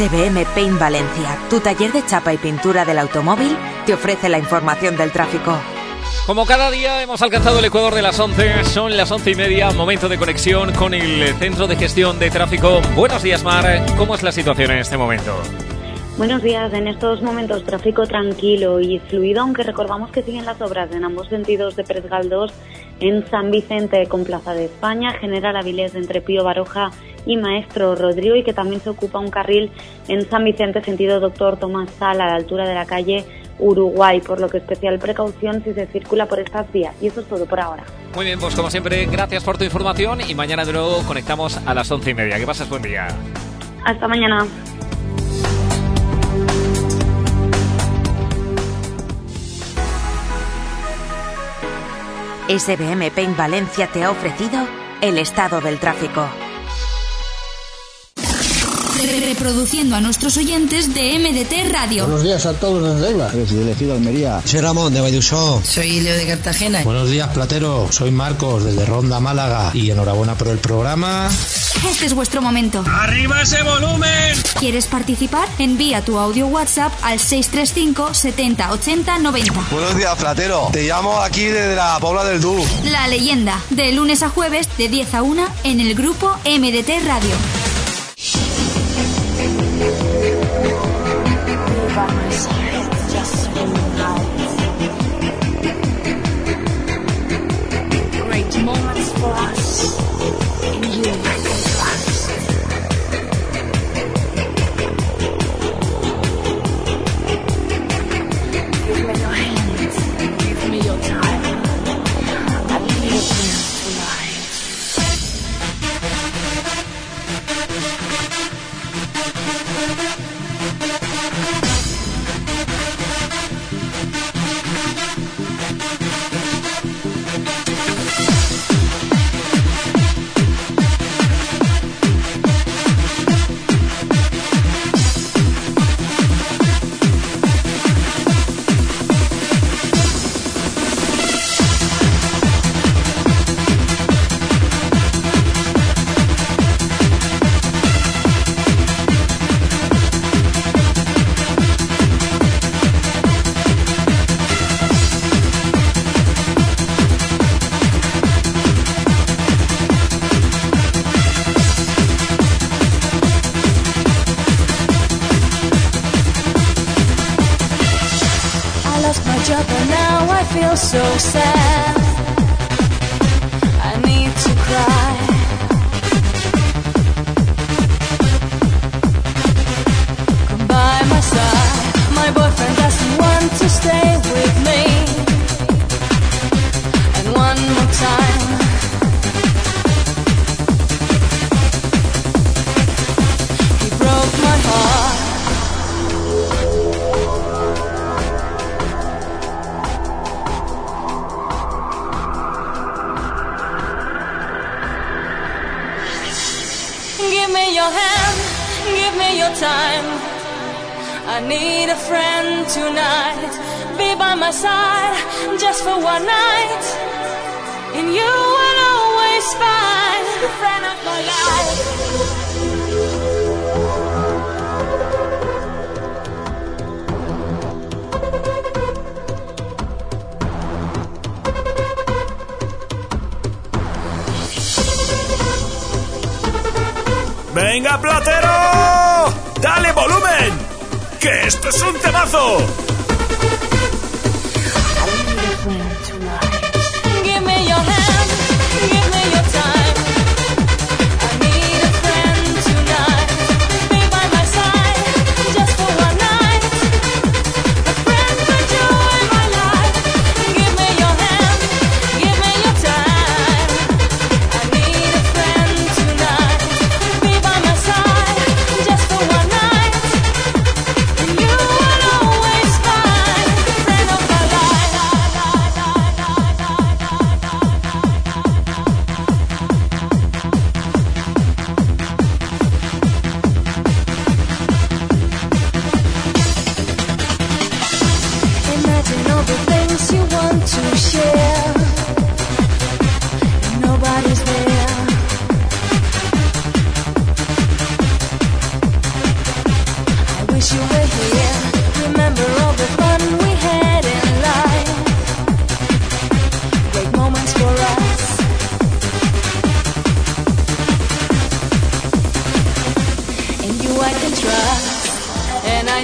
SBM Paint Valencia, tu taller de chapa y pintura del automóvil, te ofrece la información del tráfico. Como cada día hemos alcanzado el Ecuador de las 11, son las once y media, momento de conexión con el Centro de Gestión de Tráfico. Buenos días, Mar. ¿Cómo es la situación en este momento? Buenos días, en estos momentos tráfico tranquilo y fluido, aunque recordamos que siguen las obras en ambos sentidos de Presgal 2 en San Vicente con Plaza de España, General Avilés entre Pío Baroja y Maestro Rodrigo y que también se ocupa un carril en San Vicente sentido Doctor Tomás Sala a la altura de la calle Uruguay, por lo que especial precaución si se circula por estas vías. Y eso es todo por ahora. Muy bien, pues como siempre, gracias por tu información y mañana de nuevo conectamos a las once y media. Que pases buen día. Hasta mañana. SBM Paint Valencia te ha ofrecido el estado del tráfico. Reproduciendo a nuestros oyentes de MDT Radio. Buenos días a todos desde Eibar. Desde elegido Almería. Soy Ramón de Baidusó. Soy Leo de Cartagena. Buenos días, Platero. Soy Marcos desde Ronda Málaga y enhorabuena por el programa. Este es vuestro momento. ¡Arriba ese volumen! ¿Quieres participar? Envía tu audio WhatsApp al 635 70 80 90. Buenos días, Platero. Te llamo aquí desde la Pobla del Du. La leyenda, de lunes a jueves de 10 a 1 en el grupo MDT Radio. Great moments for us. In you, so sad.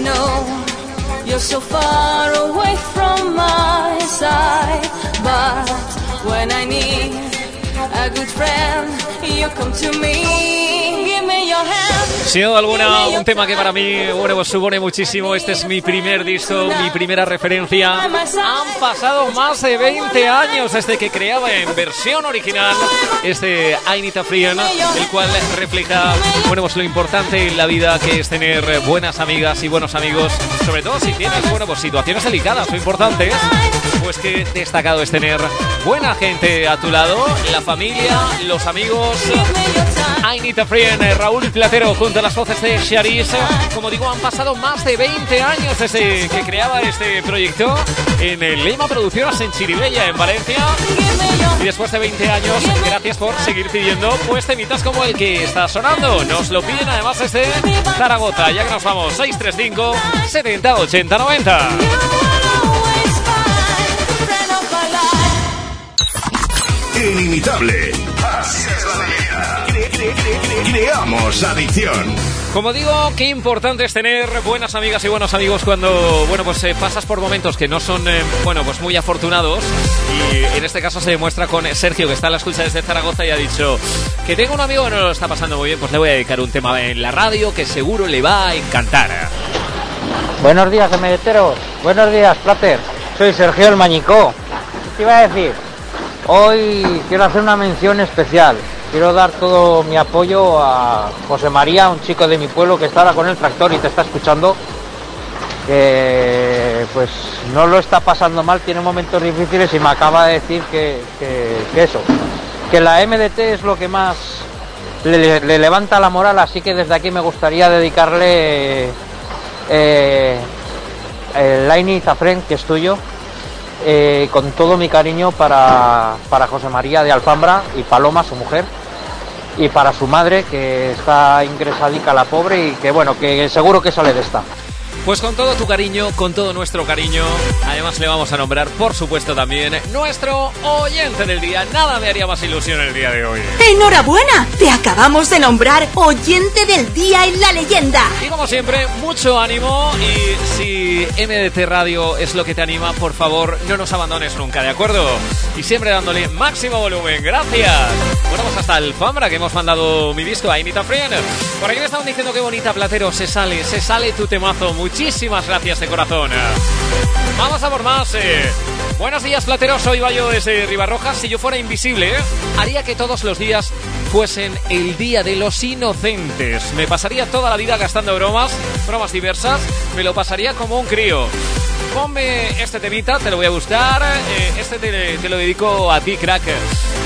Know you're so far away from my side. But when I need a good friend, you come to me. Give me. Sin duda alguna, un tema que para mí, bueno, pues supone muchísimo. Este es mi primer disco, mi primera referencia. Han pasado más de 20 años desde que creaba en versión original este I Need a Friend, el cual refleja, bueno, pues lo importante en la vida que es tener buenas amigas y buenos amigos, sobre todo si tienes, bueno, pues situaciones delicadas o importantes, pues que destacado es tener buena gente a tu lado, la familia, los amigos. I Need a Friend, Raúl Platero junto a las voces de Sharis. Como digo, han pasado más de 20 años desde que creaba este proyecto en el Lema Producciones en Chiribella, en Valencia. Y después de 20 años, gracias por seguir pidiendo pues temitas como el que está sonando. Nos lo piden además desde Zaragoza, ya que nos vamos 635 70 80 90. Inimitable. Así es la leyenda. Cre- cre- cre- cre- Creamos adicción. Como digo, qué importante es tener buenas amigas y buenos amigos cuando, bueno, pues eh, pasas por momentos que no son, eh, bueno, pues muy afortunados. Y en este caso se demuestra con Sergio, que está en la escucha desde Zaragoza y ha dicho que tengo un amigo que no lo está pasando muy bien, pues le voy a dedicar un tema en la radio que seguro le va a encantar. Buenos días, emedeteros. Buenos días, Plater. Soy Sergio el Mañicó. ¿Qué te iba a decir? Hoy quiero hacer una mención especial. Quiero dar todo mi apoyo a José María, un chico de mi pueblo que está ahora con el tractor y te está escuchando. Que pues no lo está pasando mal, tiene momentos difíciles y me acaba de decir que, eso, que la MDT es lo que más le, le levanta la moral, así que desde aquí me gustaría dedicarle eh, el Laini Zafren, que es tuyo, eh, con todo mi cariño para, para José María de Alfambra y Paloma, su mujer, y para su madre, que está ingresadica la pobre y que bueno, que seguro que sale de esta. Pues con todo tu cariño, con todo nuestro cariño, además le vamos a nombrar, por supuesto, también nuestro oyente del día. Nada me haría más ilusión el día de hoy. ¡Enhorabuena! Te acabamos de nombrar oyente del día en la leyenda. Y como siempre, mucho ánimo y si MDT Radio es lo que te anima, por favor, no nos abandones nunca, ¿de acuerdo? Y siempre dándole máximo volumen, gracias. Bueno, pues hasta el Fambra que hemos mandado mi disco a Inita Friend. Por aquí me estaban diciendo que bonita, Platero, se sale, se sale tu temazo. Muchísimas gracias de corazón. Vamos a por más. eh. Buenos días, Platero, soy Bayo desde Ribarrojas. Si yo fuera invisible, eh, haría que todos los días fuesen el Día de los Inocentes. Me pasaría toda la vida gastando bromas, bromas diversas. Me lo pasaría como un crío. Ponme este temita, te lo voy a gustar. eh, este te, te lo dedico a ti, crack.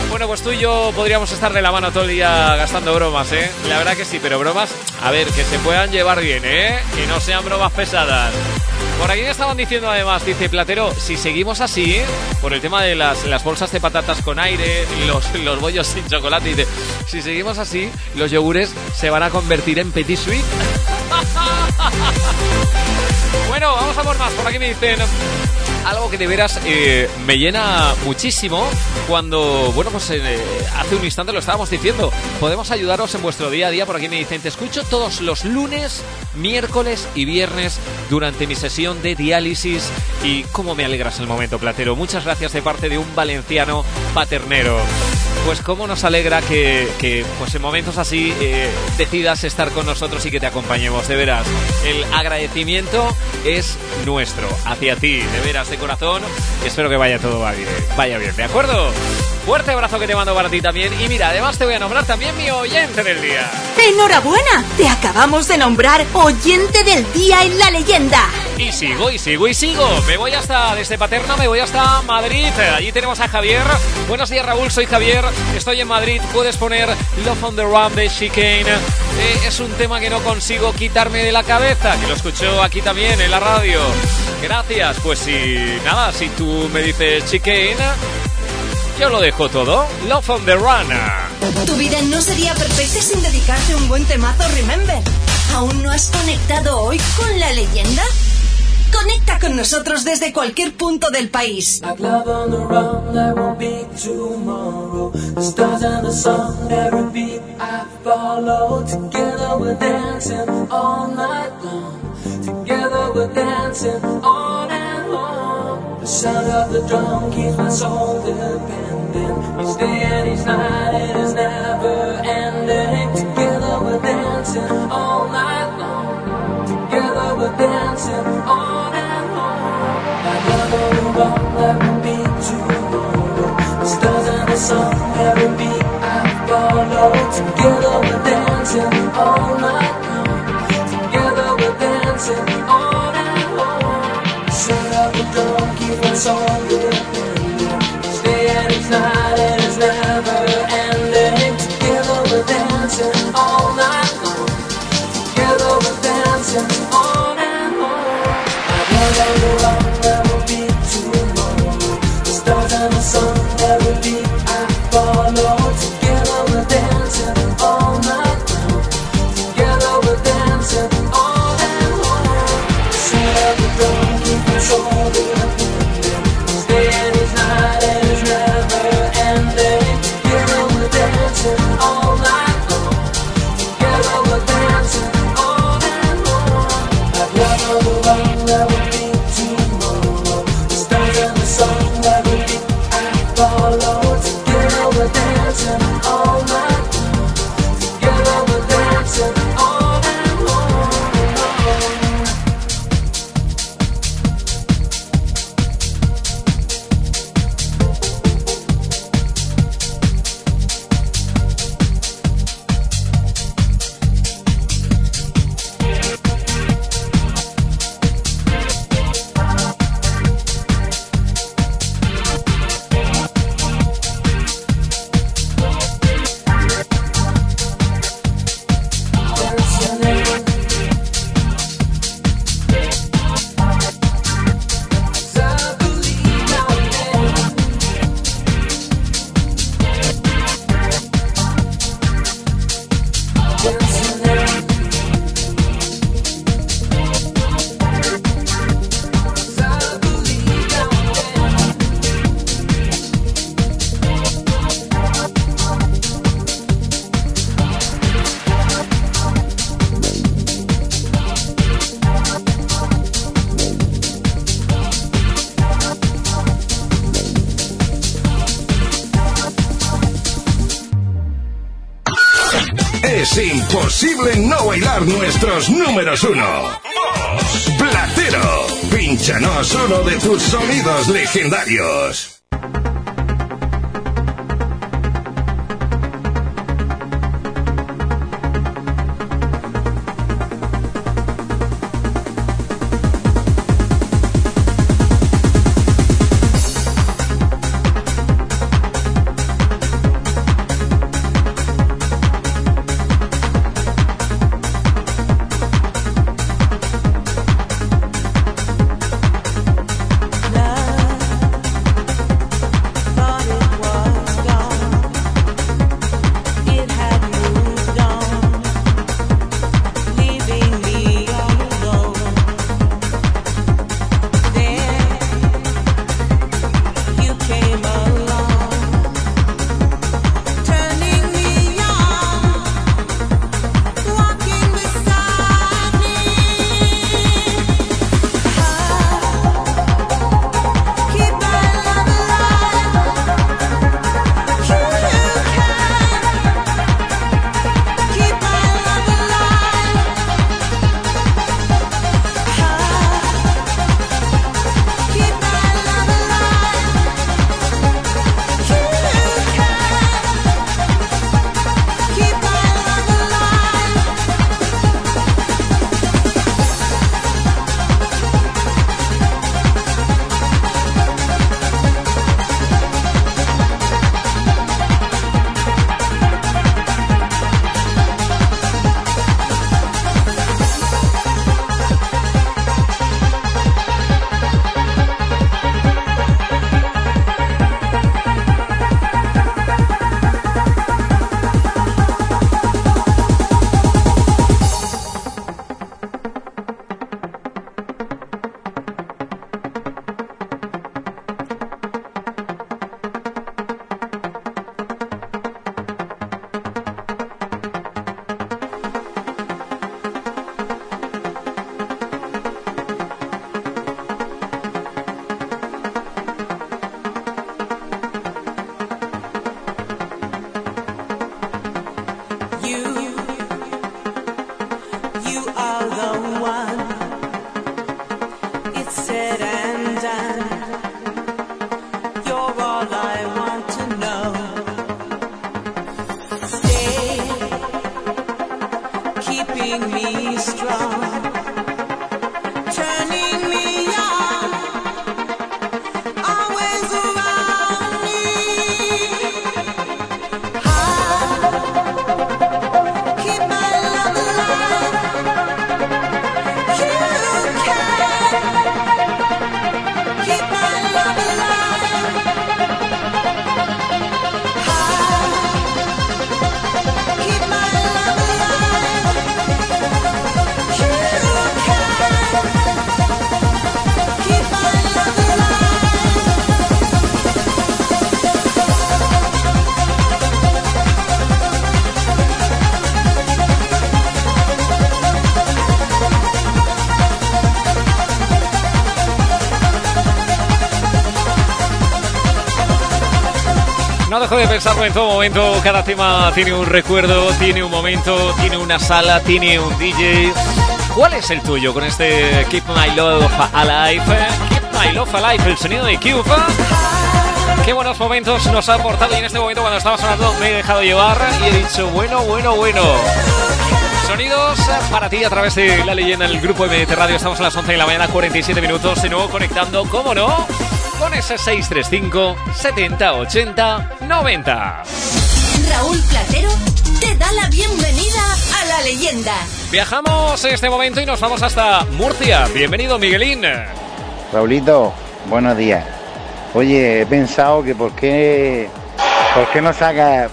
Bueno, pues tú y yo podríamos estar de la mano todo el día gastando bromas, ¿eh? La verdad que sí, pero bromas, a ver, que se puedan llevar bien, ¿eh? Que no sean bromas pesadas. Por aquí me estaban diciendo además, dice Platero, si seguimos así, ¿eh? por el tema de las, las bolsas de patatas con aire, los, los bollos sin chocolate, dice, si seguimos así, los yogures se van a convertir en petit suite. [LAUGHS] Bueno, vamos a por más. Por aquí me dicen algo que de veras eh, me llena muchísimo cuando, bueno, pues eh, hace un instante lo estábamos diciendo. Podemos ayudaros en vuestro día a día. Por aquí me dicen, te escucho todos los lunes, miércoles y viernes durante mi sesión de diálisis. Y cómo me alegras el momento, Platero. Muchas gracias de parte de un valenciano paternero. Pues cómo nos alegra que, que, pues en momentos así eh, decidas estar con nosotros y que te acompañemos, de veras. El agradecimiento es nuestro, hacia ti, de veras, de corazón. Espero que vaya todo bien, vaya bien, ¿de acuerdo? Fuerte abrazo que te mando para ti también. Y mira, además te voy a nombrar también mi oyente del día. ¡Enhorabuena! Te acabamos de nombrar oyente del día en la leyenda. Y sigo, y sigo, y sigo. Me voy hasta, desde Paterna, me voy hasta Madrid. Allí tenemos a Javier. Buenos días, Raúl, soy Javier. Estoy en Madrid. Puedes poner Love on the Run de Chicane. Eh, es un tema que no consigo quitarme de la cabeza, que lo escucho aquí también en la radio. Gracias. Pues si, nada, si tú me dices Chicane, yo lo dejo todo. Love on the Run. Tu vida no sería perfecta sin dedicarte un buen temazo Remember. ¿Aún no has conectado hoy con la leyenda? Conecta con nosotros desde cualquier punto del país. Like love on the run, there won't be tomorrow. The stars and the sun, every beat I follow. Together we're dancing all night long. Together we're dancing on and on. The sound of the drum keeps my soul Each day and each night it is never ending. Together we're dancing all night long. Together we're dancing on and on. Every beat tomorrow. The stars and the sun, beat. Together we're dancing all night long. Together we're dancing on and on. Keeps my soul depending. Each day números uno. Platero, uno de tus sonidos legendarios. No dejo de pensarlo en todo momento. Cada tema tiene un recuerdo, tiene un momento, tiene una sala, tiene un DJ. ¿Cuál es el tuyo con este Keep My Love Alive? Keep My Love Alive, el sonido de Cube. Qué buenos momentos nos ha aportado y en este momento cuando estaba sonando me he dejado llevar y he dicho, bueno, bueno, bueno. Sonidos para ti a través de la leyenda en el grupo MDT Radio. Estamos a las 11 de la mañana, 47 minutos. De nuevo conectando, ¿cómo no? Con ese 635 70 80 90. Raúl Platero te da la bienvenida a la leyenda. Viajamos en este momento y nos vamos hasta Murcia. Bienvenido, Miguelín. Raulito, buenos días. Oye, he pensado que por qué, por qué no saca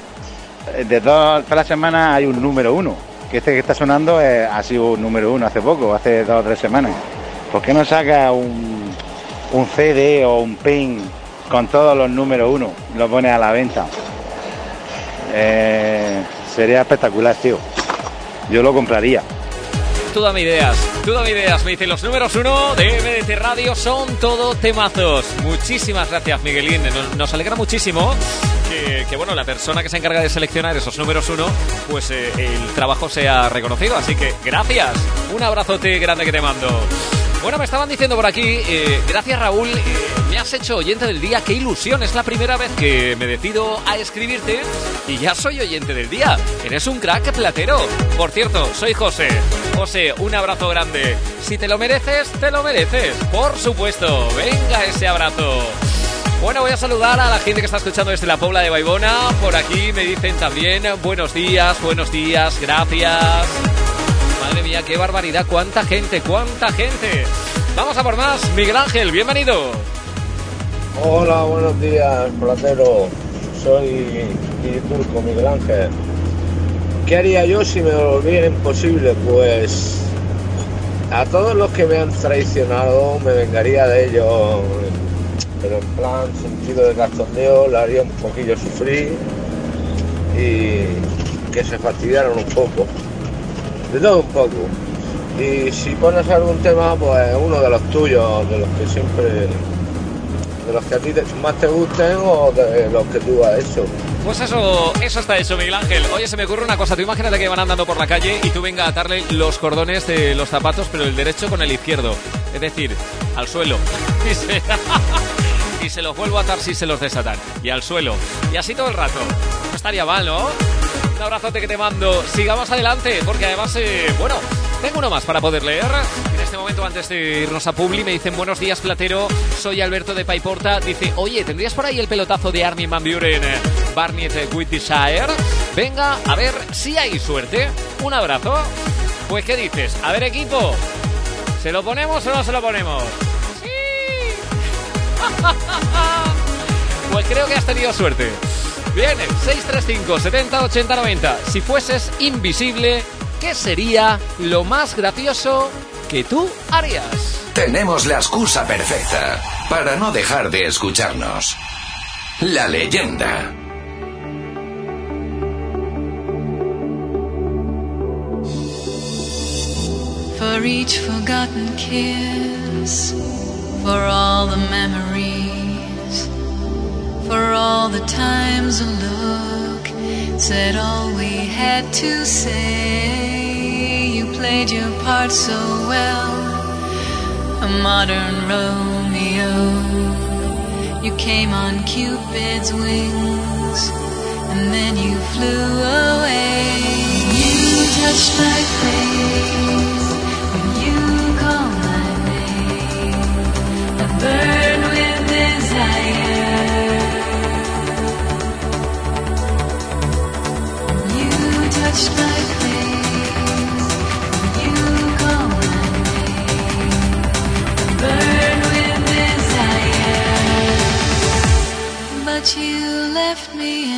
de todas las semanas hay un número uno. Que este que está sonando eh, ha sido un número uno hace poco, hace dos o tres semanas. ¿Por qué no saca un, un CD o un pin con todos los números uno? Lo pone a la venta. Eh, sería espectacular, tío. Yo lo compraría. Tú dame ideas, tú dame ideas. Me dicen los números uno de MDT Radio son todo temazos. Muchísimas gracias, Miguelín. Nos, nos alegra muchísimo que, bueno, la persona que se encarga de seleccionar esos números uno, pues eh, el trabajo sea reconocido. Así que gracias. Un abrazote grande que te mando. Bueno, me estaban diciendo por aquí, eh, gracias Raúl, has hecho oyente del día, qué ilusión, es la primera vez que me decido a escribirte y ya soy oyente del día. Eres un crack platero. Por cierto, soy José. José, un abrazo grande. Si te lo mereces, te lo mereces. Por supuesto, venga ese abrazo. Bueno, voy a saludar a la gente que está escuchando desde la Pobla de Baibona. Por aquí me dicen también buenos días, buenos días, gracias. Madre mía, qué barbaridad, cuánta gente, cuánta gente. Vamos a por más. Miguel Ángel, bienvenido. Hola, buenos días, platero. Soy turco Miguel Ángel. ¿Qué haría yo si me volviera imposible? Pues a todos los que me han traicionado me vengaría de ellos, pero en plan sentido de cachondeo, le haría un poquillo sufrir y que se fastidiaran un poco. De todo un poco. Y si pones algún tema, pues uno de los tuyos, de los que siempre, de los que a ti más te gusten o de los que tú has hecho. Pues eso, eso está hecho, Miguel Ángel. Oye, se me ocurre una cosa. Tú imagínate que van andando por la calle y tú venga a atarle los cordones de los zapatos, pero el derecho con el izquierdo. Es decir, al suelo. [LAUGHS] Y se, y se los vuelvo a atar si se los desatan. Y al suelo. Y así todo el rato. No estaría mal, ¿no? Un abrazote que te mando. Sigamos adelante, porque además, eh, bueno, tengo uno más para poder leer. En este momento, antes de irnos a Publi, me dicen buenos días, Platero. Soy Alberto de Paiporta. Dice, oye, ¿tendrías por ahí el pelotazo de Armin Van Buren, eh, Barnett eh, Whitshire? Venga, a ver si hay suerte. Un abrazo. Pues, ¿qué dices? A ver, equipo. ¿Se lo ponemos o no se lo ponemos? [LAUGHS] Pues creo que has tenido suerte. Bien, 635 70 80 90. Si fueses invisible, ¿qué sería lo más gracioso que tú harías? Tenemos la excusa perfecta para no dejar de escucharnos. La leyenda. for each forgotten kiss, for all the memories, for all the times a look said all we had to say. played your part so well. A modern Romeo, you came on Cupid's wings, and then you flew away. You touched my face when you called my name. I burned with desire. You touched my but you left me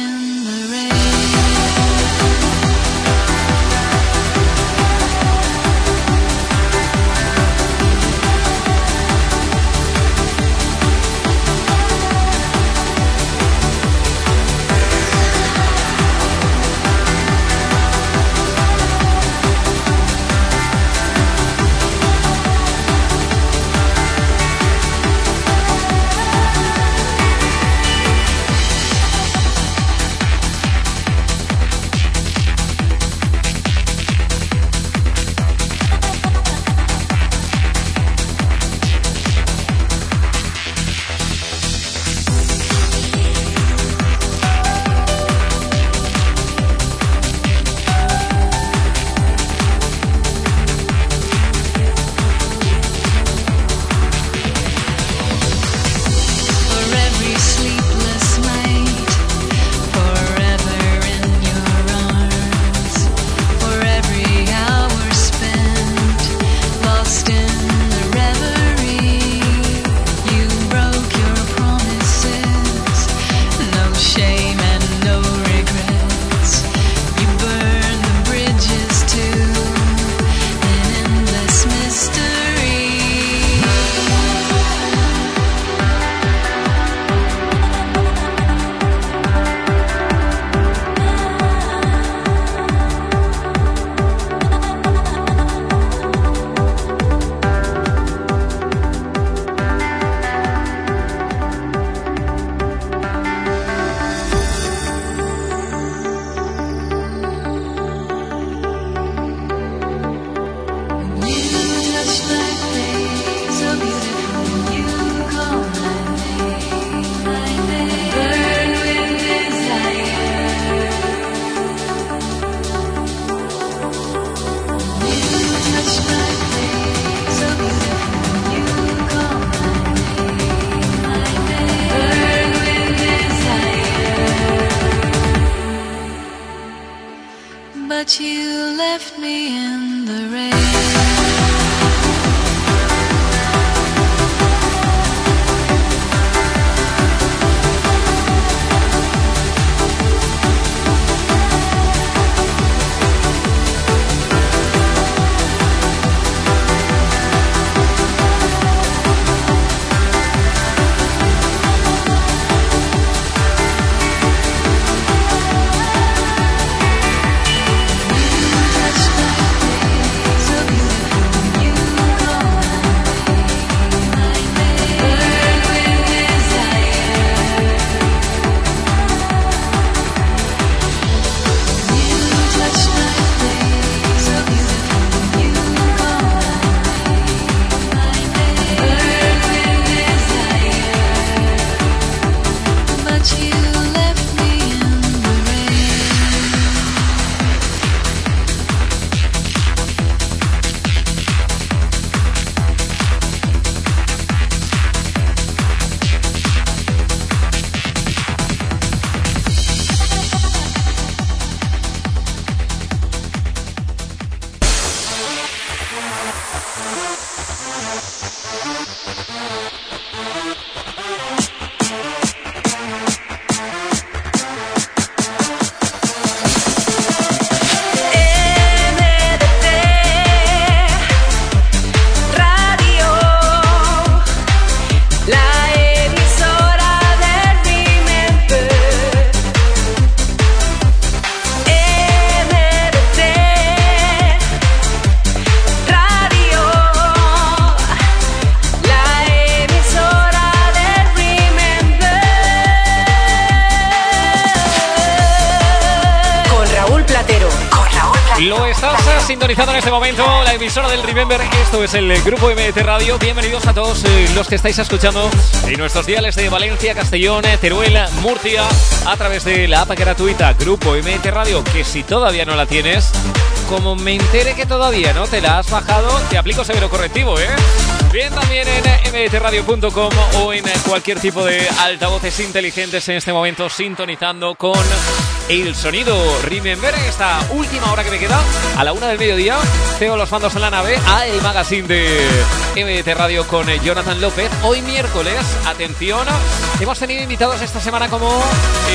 sintonizando en este momento, la emisora del Remember. Esto es el grupo MT Radio. Bienvenidos a todos eh, los que estáis escuchando en nuestros diales de Valencia, Castellón, eh, Teruel, Murcia, a través de la app gratuita Grupo MT Radio. Que si todavía no la tienes, como me entere que todavía no te la has bajado, te aplico severo correctivo, ¿eh? Bien, también en eh, mtradio.com o en cualquier tipo de altavoces inteligentes en este momento sintonizando con el sonido. Remember en esta última hora que me queda a la una del mediodía tengo los mandos en la nave a el magazine de MDT Radio con eh, Jonathan López. Hoy miércoles, atención hemos tenido invitados esta semana como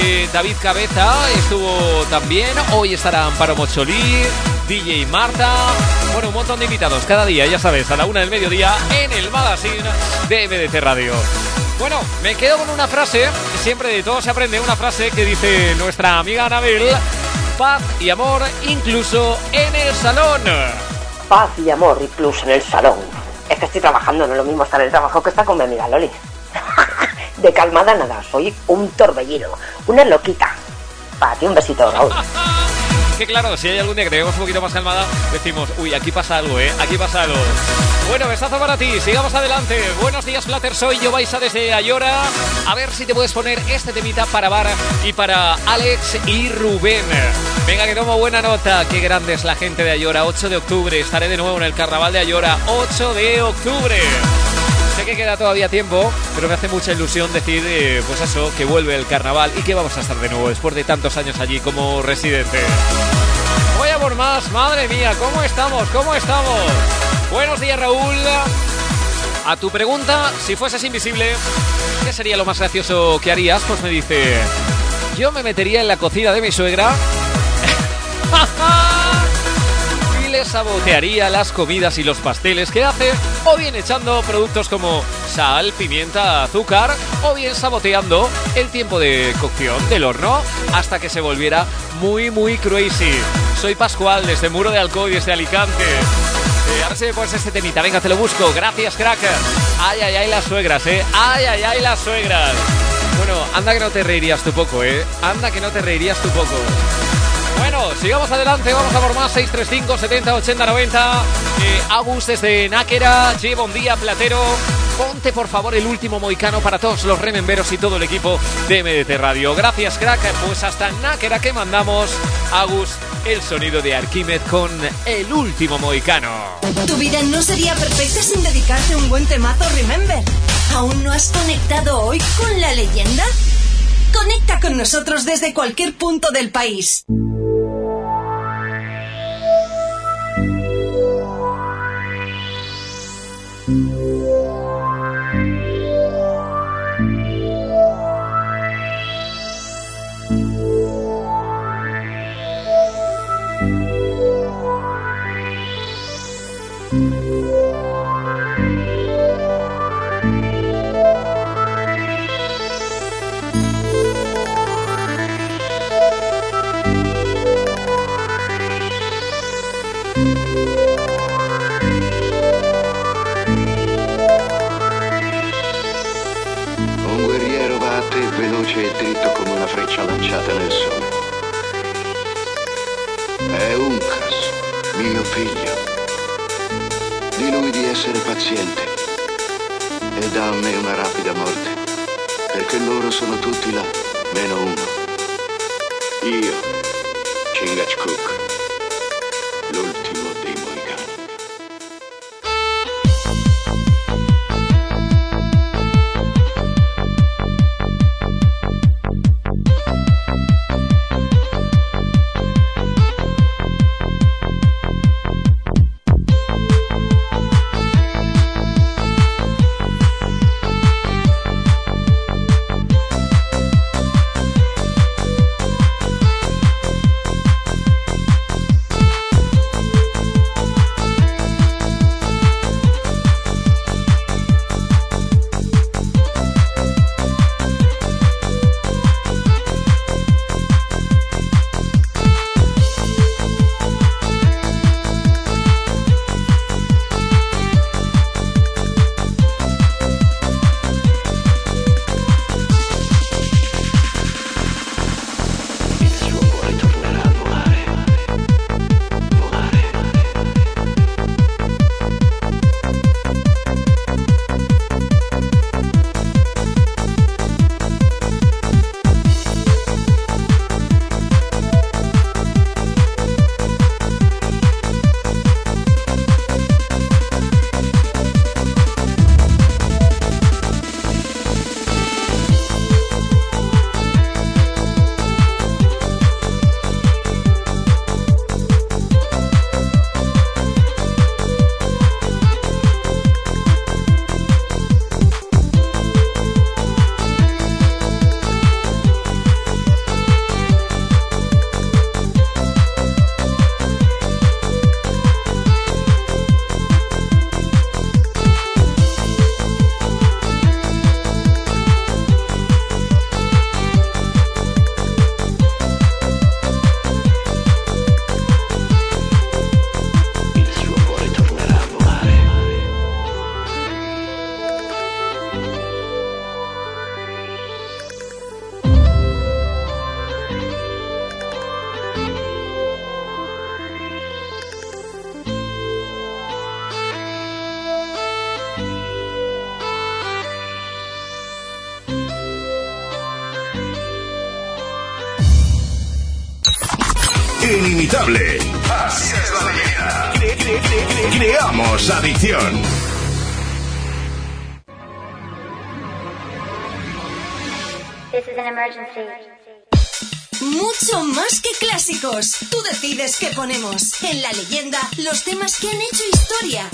eh, David Cabeza estuvo también, hoy estará Amparo Mocholí DJ Marta bueno, un montón de invitados cada día, ya sabes, a la una del mediodía en el magazine de MDT Radio bueno, me quedo con una frase, siempre de todo se aprende, una frase que dice nuestra amiga Anabel, paz y amor incluso en el salón. Paz y amor, incluso en el salón. Es que estoy trabajando, no es lo mismo estar en el trabajo que estar con mi amiga Loli. [LAUGHS] De calmada nada, soy un torbellino, una loquita. Para ti un besito, Raúl. [LAUGHS] Que claro, si hay algún día que te vemos un poquito más calmada, decimos, uy, aquí pasa algo, ¿eh? Aquí pasa algo. Bueno, besazo para ti, sigamos adelante. Buenos días, Plater, soy yo, Baisa desde Ayora. A ver si te puedes poner este temita para Bar y para Alex y Rubén. Venga, que tomo buena nota. Qué grande es la gente de Ayora. 8 de octubre, estaré de nuevo en el Carnaval de Ayora. 8 de octubre. Sé que queda todavía tiempo, pero me hace mucha ilusión decir, eh, pues eso, que vuelve el carnaval y que vamos a estar de nuevo después de tantos años allí como residente. Voy a por más, madre mía, ¿cómo estamos? ¿Cómo estamos? Buenos días, Raúl. A tu pregunta, si fueses invisible, ¿qué sería lo más gracioso que harías? Pues me dice, yo me metería en la cocina de mi suegra [LAUGHS] le sabotearía las comidas y los pasteles que hace, o bien echando productos como sal, pimienta, azúcar, o bien saboteando el tiempo de cocción del horno hasta que se volviera muy, muy crazy. Soy Pascual desde Muro de Alcoy, desde Alicante. Eh, a ver si me pones este temita, venga, te lo busco. Gracias, crack. Ay, ay, ay, las suegras, eh. Ay, ay, ay, las suegras. Bueno, anda que no te reirías tú poco, eh. Anda que no te reirías tú poco. Bueno, sigamos adelante, vamos a por más 635 70 80 90. Eh, Agus desde Náquera, lleva un día platero. Ponte por favor el último moicano para todos los rememberos y todo el equipo de MDT Radio. Gracias, crack. Pues hasta Náquera que mandamos. Agus, el sonido de Arquímed con el último moicano. Tu vida no sería perfecta sin dedicarte un buen temazo Remember. ¿Aún no has conectado hoy con la leyenda? Conecta con nosotros desde cualquier punto del país. Figlio. Di lui di essere paziente e dà a me una rapida morte, perché loro sono tutti là, meno uno. Io, Chingachgook, Inimitable. Así es la leyenda. Cre- cre- cre- cre- Creamos adicción. This is an emergency. Mucho más que clásicos. Tú decides qué ponemos. En la leyenda, los temas que han hecho historia.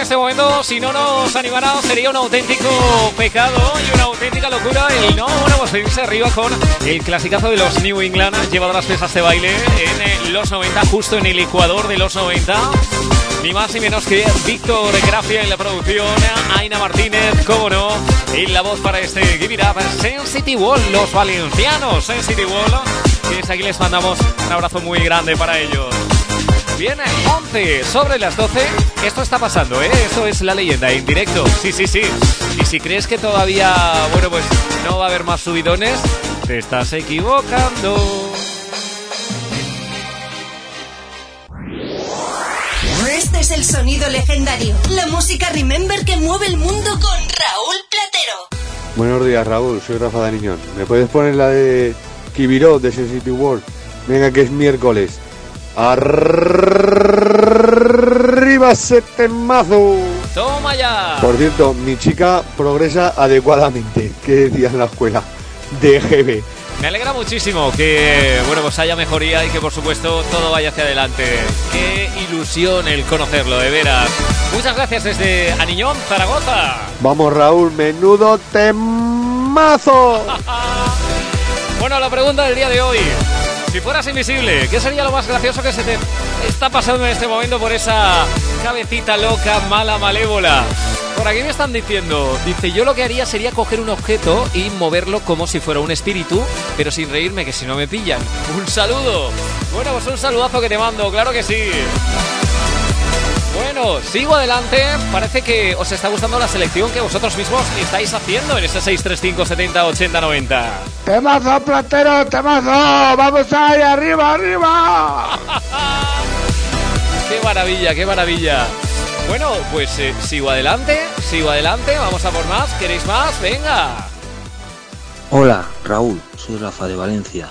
En este momento, si no nos animara, sería un auténtico pecado y una auténtica locura. Y no, bueno, pues irse arriba con el clasicazo de los New England, llevado las pesas de baile en eh, los 90, justo en el Ecuador de los 90. Ni más ni menos que Víctor Gracia en la producción, Aina Martínez, como no, en la voz para este Give It Up, Sensity Wall, los valencianos, Sensity Wall, que desde aquí les mandamos un abrazo muy grande para ellos. Viene 11 sobre las 12. Esto está pasando, ¿eh? Esto es la leyenda en directo. Sí, sí, sí. Y si crees que todavía, bueno, pues no va a haber más subidones, te estás equivocando. Este es el sonido legendario. La música Remember que mueve el mundo con Raúl Platero. Buenos días, Raúl. Soy Rafa Daniñón. ¿Me puedes poner la de Kibiró de Sensitive World? Venga, que es miércoles. Arriba ese temazo. Toma ya. Por cierto, mi chica progresa adecuadamente. ¿Qué decía en la escuela? De GB. Me alegra muchísimo que, bueno, pues haya mejoría y que por supuesto todo vaya hacia adelante. Qué ilusión el conocerlo, de veras. Muchas gracias desde Aniñón, Zaragoza. Vamos, Raúl, menudo temazo. [LAUGHS] Bueno, la pregunta del día de hoy. Si fueras invisible, ¿qué sería lo más gracioso que se te está pasando en este momento por esa cabecita loca, mala, malévola? Por aquí me están diciendo, dice, yo lo que haría sería coger un objeto y moverlo como si fuera un espíritu, pero sin reírme, que si no me pillan. Un saludo. Bueno, pues un saludazo que te mando, claro que sí. Bueno, sigo adelante. Parece que os está gustando la selección que vosotros mismos estáis haciendo en ese 635 70 80 90. Temazo, platero, temazo. Vamos ahí, arriba, arriba. [LAUGHS] Qué maravilla, qué maravilla. Bueno, pues eh, sigo adelante, sigo adelante, vamos a por más. ¿Queréis más? Venga. Hola, Raúl, soy Rafa de Valencia.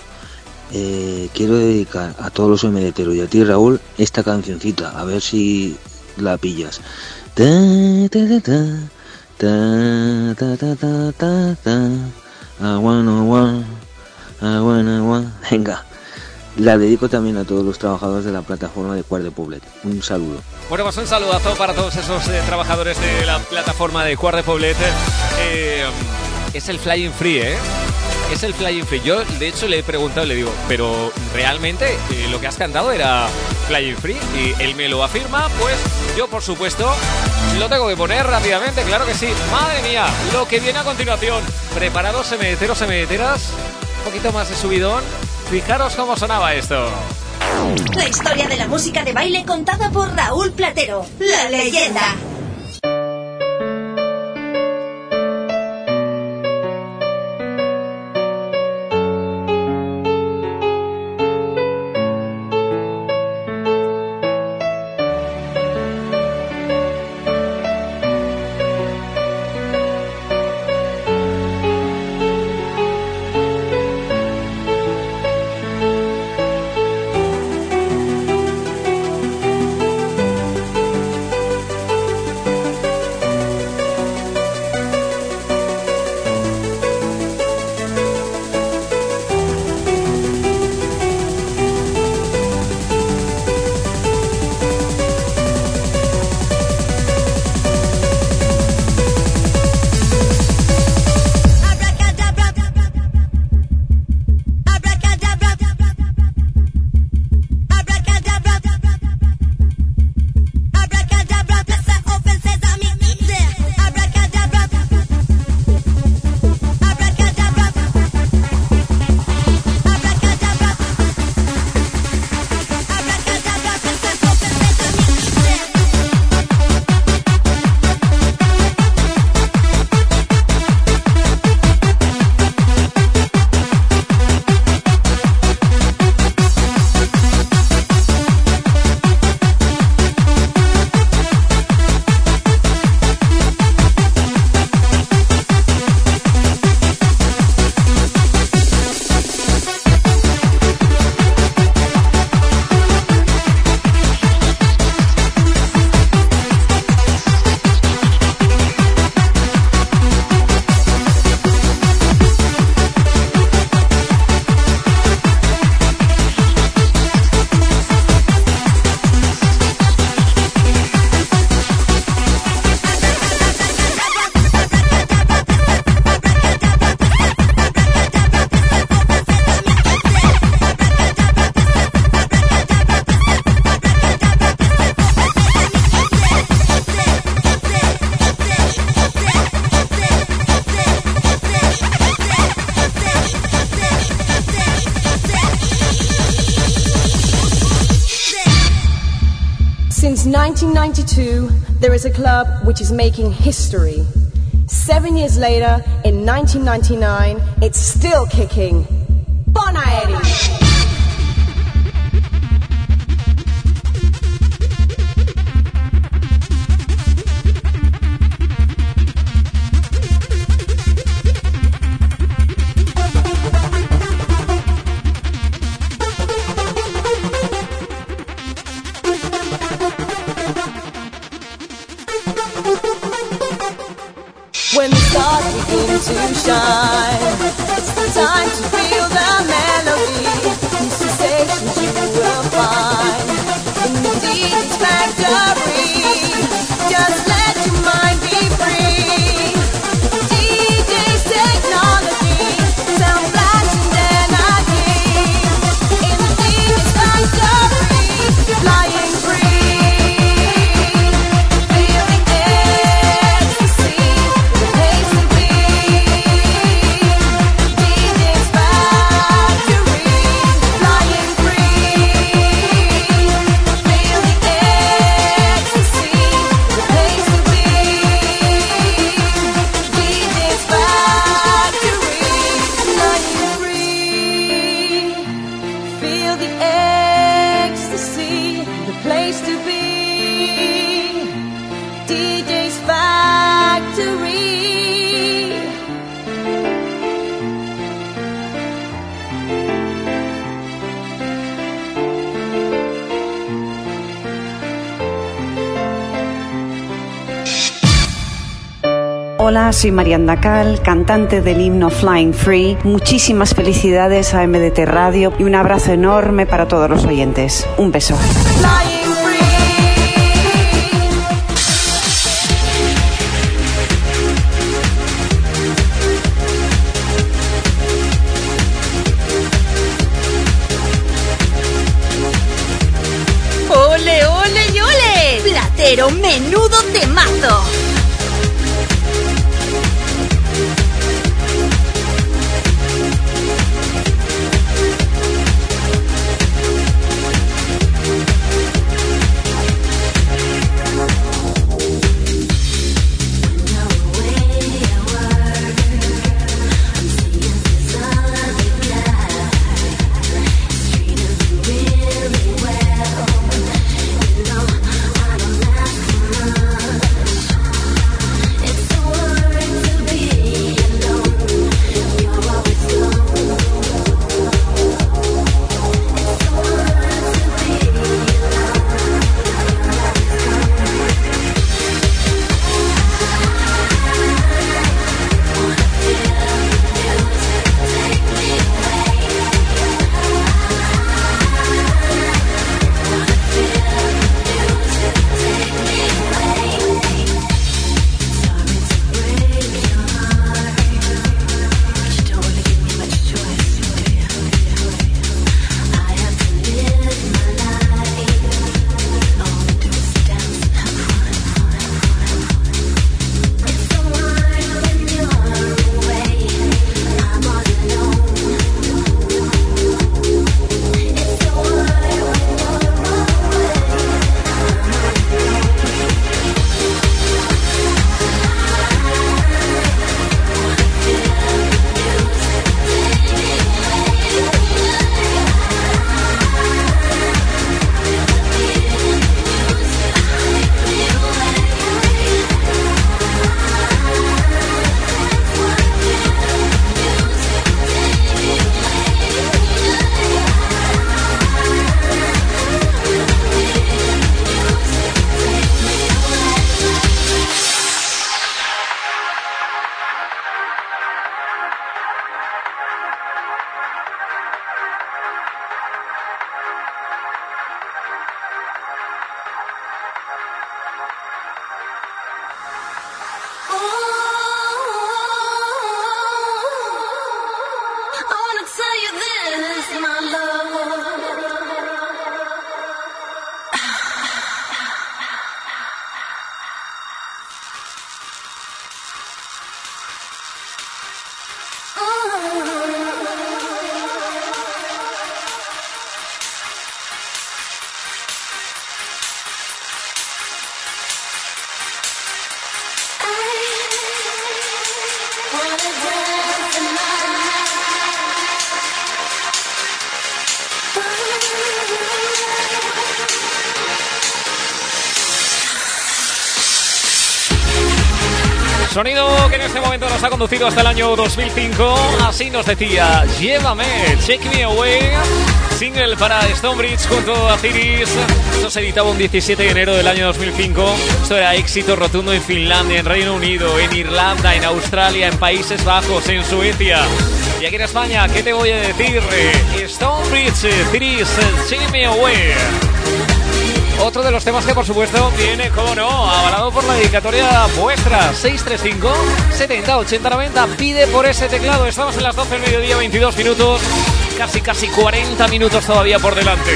Eh, quiero dedicar a todos los MDTeros y a ti, Raúl, esta cancioncita, a ver si la pillas. Ta, ta, ta, ta, ta, ta, ta, ta, ta. Venga, la dedico también a todos los trabajadores de la plataforma de Cuart de Poblet. Un saludo. Bueno, pues un saludazo para todos esos eh, trabajadores de la plataforma de Cuart de Poblet. Eh, es el Flying Free, ¿eh? Es el Flying Free. Yo, de hecho, le he preguntado le digo, pero realmente eh, lo que has cantado era Flying Free y él me lo afirma, pues yo, por supuesto, lo tengo que poner rápidamente, claro que sí. Madre mía, lo que viene a continuación. ¿Preparados, semeteros, semeteras? Un poquito más de subidón. Fijaros cómo sonaba esto. La historia de la música de baile contada por Raúl Platero. La leyenda. Is a club which is making history. Seven years later, in 1999, it's still kicking. Soy Marianda Cal, cantante del himno Flying Free. Muchísimas felicidades a MDT Radio y un abrazo enorme para todos los oyentes. Un beso. Ha conducido hasta el año 2005. Así nos decía, llévame, Check Me Away. Single para Stonebridge junto a Ciris. Esto se editaba un 17 de enero del año 2005. Esto era éxito rotundo en Finlandia, en Reino Unido, en Irlanda, en Australia, en Países Bajos, en Suecia. Y aquí en España, ¿qué te voy a decir? Stonebridge, Ciris, Check Me Away. Otro de los temas que por supuesto viene, como no, avalado por la dedicatoria vuestra. 635 70 80 90. Pide por ese teclado. Estamos en las 12 del mediodía, 22 minutos. Casi, casi 40 minutos todavía por delante.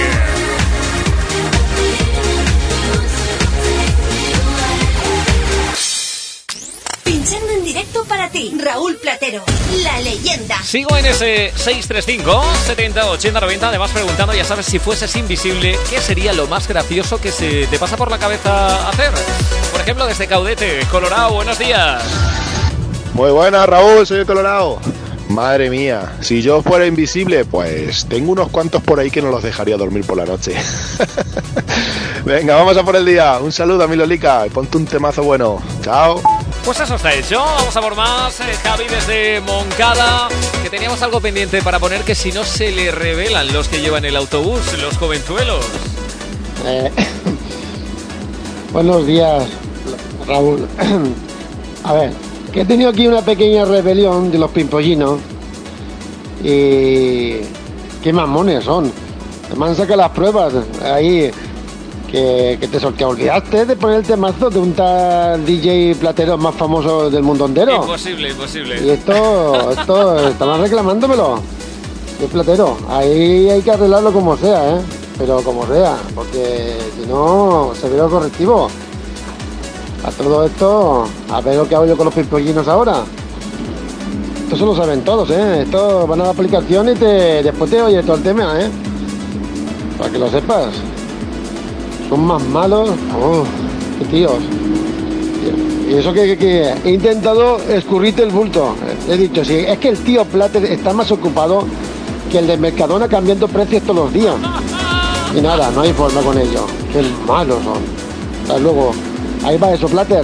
Directo para ti, Raúl Platero, la leyenda. Sigo en ese 635 70 80 90. Además, preguntando, ya sabes, si fueses invisible, ¿qué sería lo más gracioso que se te pasa por la cabeza hacer? Por ejemplo, desde Caudete, Colorado, buenos días. Muy buenas, Raúl, soy el Colorado. Madre mía, si yo fuera invisible, pues tengo unos cuantos por ahí que no los dejaría dormir por la noche. [LAUGHS] Venga, vamos a por el día. Un saludo a mi Lolica y ponte un temazo bueno. Chao. Pues eso está hecho. Vamos a por más. Eh, Javi desde Moncada, que teníamos algo pendiente para poner que si no se le revelan los que llevan el autobús, los jovenzuelos. Eh, [LAUGHS] buenos días, Raúl. [CLEARS THROAT] A ver, que he tenido aquí una pequeña rebelión de los pimpollinos. Y. ¿Qué mamones son? Me han sacado las pruebas ahí. Que, que te, que olvidaste de poner el temazo de un tal DJ platero más famoso del mundo entero. Imposible, imposible. Y esto, esto, estaban reclamándomelo. De platero. Ahí hay que arreglarlo como sea, ¿eh? Pero como sea, porque si no, se ve lo correctivo. A todo esto, a ver lo que hago yo con los pimpollinos ahora. Esto se lo saben todos, ¿eh? Esto van a la aplicación y te, después te oye todo el tema, ¿eh? Para que lo sepas. Son más malos. Oh, qué tíos. Y eso que, he intentado escurrirte el bulto. He dicho, sí, es que el tío Plater está más ocupado que el de Mercadona cambiando precios todos los días. Y nada, no hay forma con ello. Qué malos son. Hasta luego. Ahí va eso, Plater.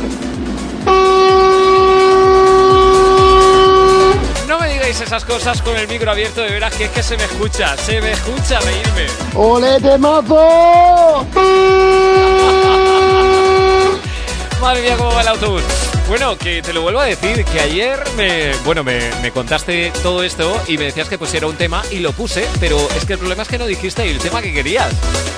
Esas cosas con el micro abierto, de veras que es que se me escucha, se me escucha reírme. ¡Ole, temazo! [LAUGHS] Madre mía, cómo va el autobús. Bueno, que te lo vuelvo a decir, que ayer me, bueno, me, me contaste todo esto y me decías que pusiera un tema y lo puse, pero es que el problema es que no dijiste el tema que querías.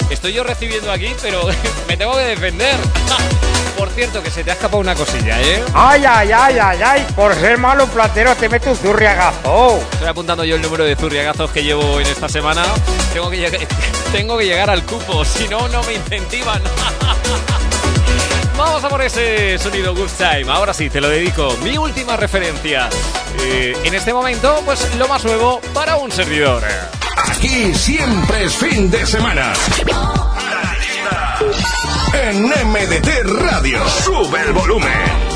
Estoy yo recibiendo aquí, pero [LAUGHS] me tengo que defender. [LAUGHS] Por cierto, que se te ha escapado una cosilla, ¿eh? Ay, ay, ay, ay, ay, por ser malo platero te meto un zurriagazo. Estoy apuntando yo el número de zurriagazos que llevo en esta semana. Tengo que, lleg- [LAUGHS] tengo que llegar al cupo, si no, no me incentivan. [LAUGHS] Vamos a por ese sonido Good Time. Ahora sí, te lo dedico. Mi última referencia. Eh, en este momento, pues lo más nuevo para un servidor. Aquí siempre es fin de semana. En MDT Radio. Sube el volumen.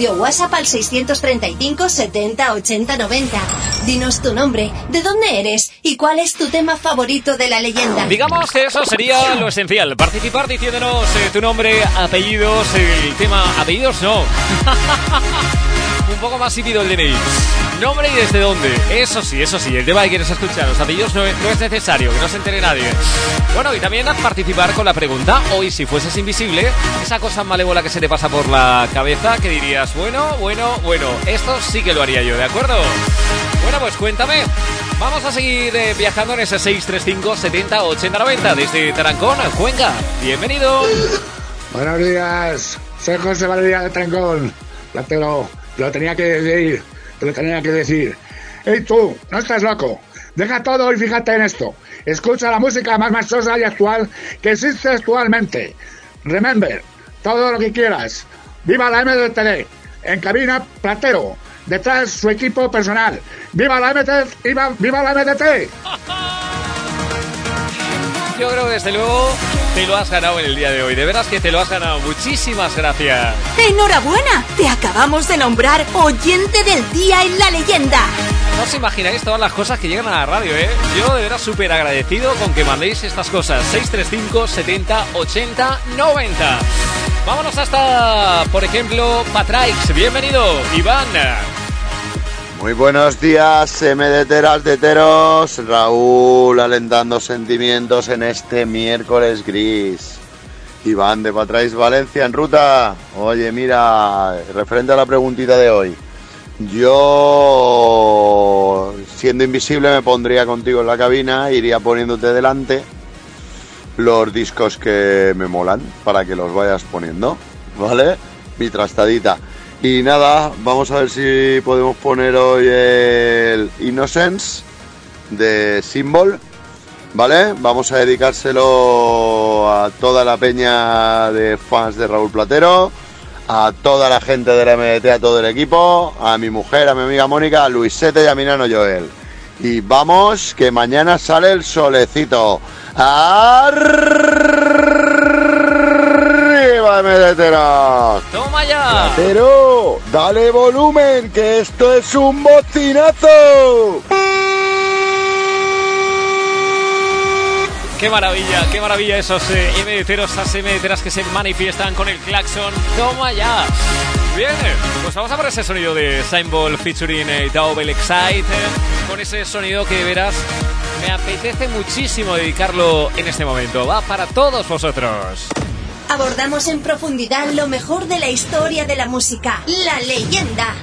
Audio WhatsApp al 635 70 80 90. Dinos tu nombre, de dónde eres y cuál es tu tema favorito de la leyenda. Digamos que eso sería lo esencial. Participar diciéndonos eh, tu nombre, apellidos, el tema. Apellidos no. [LAUGHS] Poco más hípido el DNI. Nombre y desde dónde. Eso sí, eso sí. El tema que quieres escuchar. Los apellidos no, no es necesario, que no se entere nadie. Bueno, y también a participar con la pregunta. Hoy, si fueses invisible, esa cosa malévola que se te pasa por la cabeza, que dirías, bueno, bueno, bueno, esto sí que lo haría yo, ¿de acuerdo? Bueno, pues cuéntame. Vamos a seguir eh, viajando en ese 635 70 80 90 desde Tarancón, Cuenca. Bienvenido. Buenos días, soy José Valeria de Trancón. Platero, te lo tenía que decir, lo tenía que decir. ¡Ey tú! ¡No estás loco! Deja todo y fíjate en esto. Escucha la música más machosa y actual que existe actualmente. Remember, todo lo que quieras. ¡Viva la MDTD! En cabina, Platero. Detrás su equipo personal. ¡Viva la MDT! ¡Viva, la MDT! [LAUGHS] Yo creo que desde luego te lo has ganado en el día de hoy. De veras que te lo has ganado. Muchísimas gracias. ¡Enhorabuena! Te acabamos de nombrar oyente del día en la leyenda. No os imagináis todas las cosas que llegan a la radio, ¿eh? Yo de veras súper agradecido con que mandéis estas cosas. 635 70 80 90. Vámonos hasta, por ejemplo, Patraix. Bienvenido, Iván. Muy buenos días, MDTeras de Teros. Raúl alentando sentimientos en este miércoles gris. Iván de Patrais Valencia en ruta. Oye, mira, referente a la preguntita de hoy. Yo, siendo invisible, me pondría contigo en la cabina, iría poniéndote delante los discos que me molan para que los vayas poniendo, ¿vale? Mi trastadita. Y nada, vamos a ver si podemos poner hoy el Innocence de Symbol, ¿vale? Vamos a dedicárselo a toda la peña de fans de Raúl Platero, a toda la gente de la MDT, a todo el equipo, a mi mujer, a mi amiga Mónica, a Luisete y a mi nano Joel. Y vamos, que mañana sale el solecito. ¡Arriba, MDTeros! ¡Toma ya! Platero, dale volumen, que esto es un bocinazo. Qué maravilla, qué maravilla esos eh, esas MDTeras que se manifiestan con el claxon. ¡Toma ya! Bien, pues vamos a por ese sonido de Symbol featuring eh, Double Excite. eh, con ese sonido que verás, me apetece muchísimo dedicarlo en este momento. Va para todos vosotros. Abordamos en profundidad lo mejor de la historia de la música, la leyenda.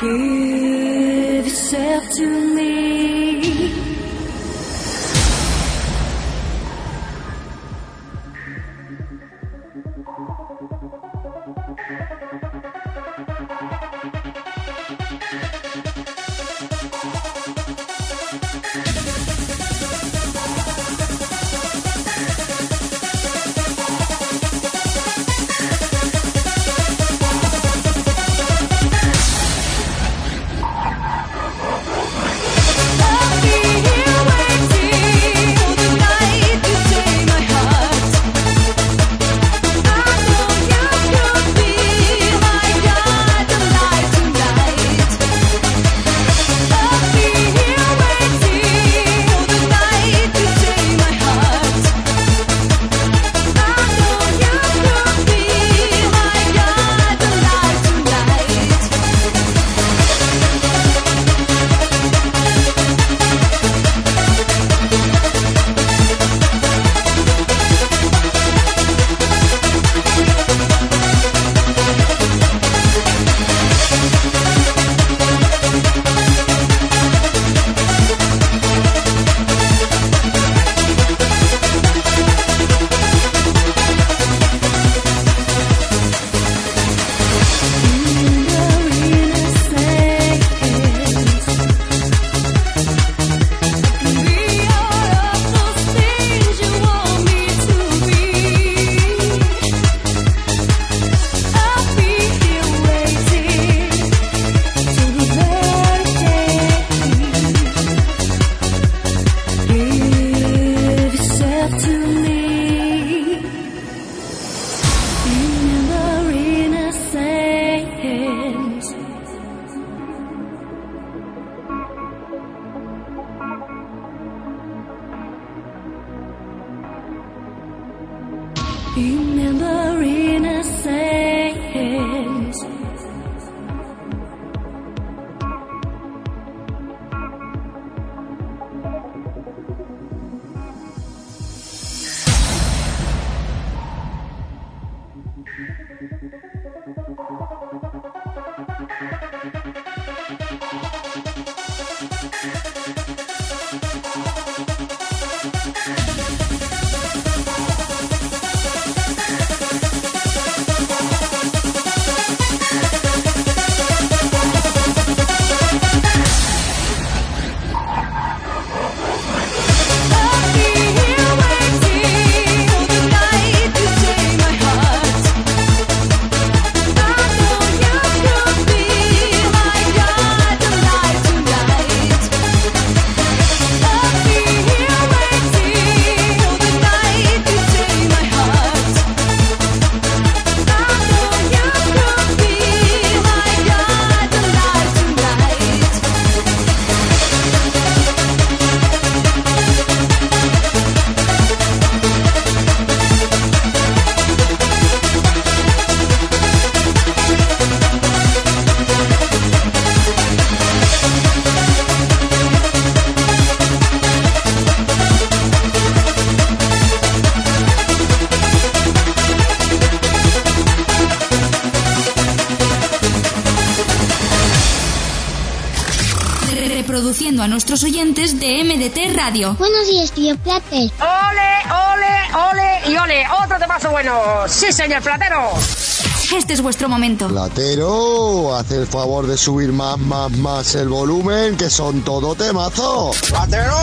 Give yourself to me. Radio. Buenos días, tío Plater. ¡Ole, ole, ole y ole! ¡Otro temazo bueno! ¡Sí, señor Platero! Este es vuestro momento. Platero, haz el favor de subir más, más, más el volumen, que son todo temazo. ¡Platero!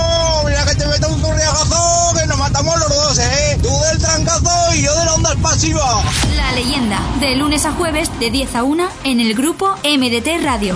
¡Mira que te meto un zurriagazo! ¡Que nos matamos los dos, eh! ¡Tú del trancazo y yo de la onda pasiva! La leyenda, de lunes a jueves de 10 a 1 en el grupo MDT Radio.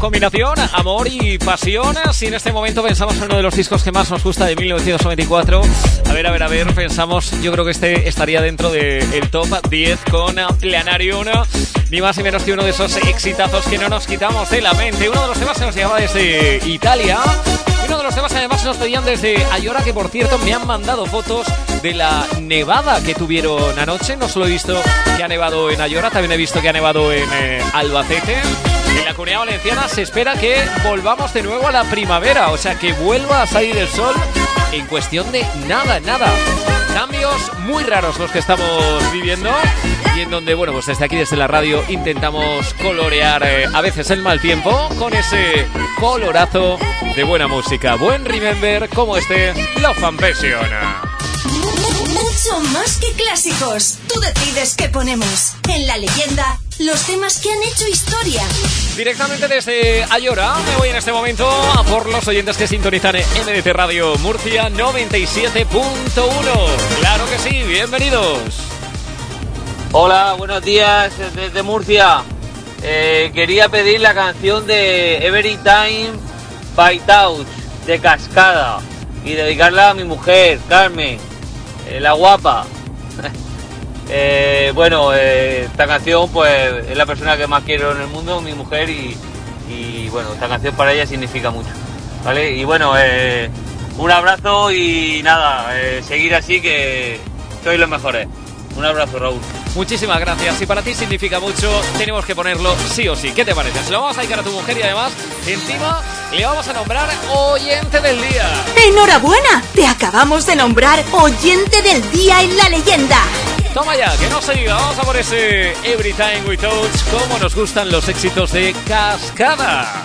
Combinación, amor y pasión. Si en este momento pensamos en uno de los discos que más nos gusta de 1994, a ver, a ver, a ver, pensamos, yo creo que este estaría dentro del top 10 con Planarium, ni más ni menos que uno de esos exitazos que no nos quitamos de la mente. Uno de los temas que nos llegaba desde Italia. Uno de los temas además nos pedían desde Ayora, que por cierto me han mandado fotos de la nevada que tuvieron anoche. No solo he visto que ha nevado en Ayora, también he visto que ha nevado en eh, Albacete. En la comunidad valenciana se espera que volvamos de nuevo a la primavera, o sea que vuelva a salir el sol en cuestión de nada, nada. Cambios muy raros los que estamos viviendo y en donde, bueno, pues desde aquí, desde la radio, intentamos colorear eh, a veces el mal tiempo con ese colorazo de buena música. Buen remember como este Love Passion. Mucho más que clásicos. Tú decides qué ponemos. En la leyenda, los temas que han hecho historia. Directamente desde Ayora me voy en este momento a por los oyentes que sintonizan en MDT Radio Murcia 97.1. Claro que sí, bienvenidos. Hola, buenos días desde Murcia. Eh, quería pedir la canción de Every Time by Touch de Cascada y dedicarla a mi mujer, Carmen, eh, la guapa. [LAUGHS] Eh, bueno, eh, esta canción pues es la persona que más quiero en el mundo, mi mujer, y, y, bueno, esta canción para ella significa mucho. ¿Vale? Y bueno, eh, un abrazo y nada, eh, seguir así que sois los mejores. Un abrazo, Raúl. Muchísimas gracias. Si para ti significa mucho, tenemos que ponerlo sí o sí. ¿Qué te parece? Se lo vamos a dedicar a tu mujer y además, encima, le vamos a nombrar oyente del día. ¡Enhorabuena! Te acabamos de nombrar oyente del día en la leyenda. Toma ya, que no se diga. Vamos a por ese Every Time We Touch. Cómo nos gustan los éxitos de Cascada.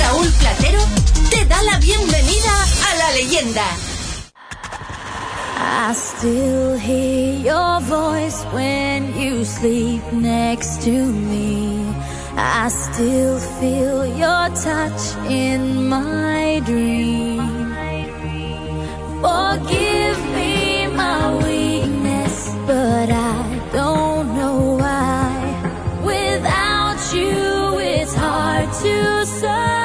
Raúl Platero te da la bienvenida a la leyenda. I still hear your voice when you sleep next to me. I still feel your touch in my dream. Forgive me my weakness, but I don't know why. Without you, it's hard to survive.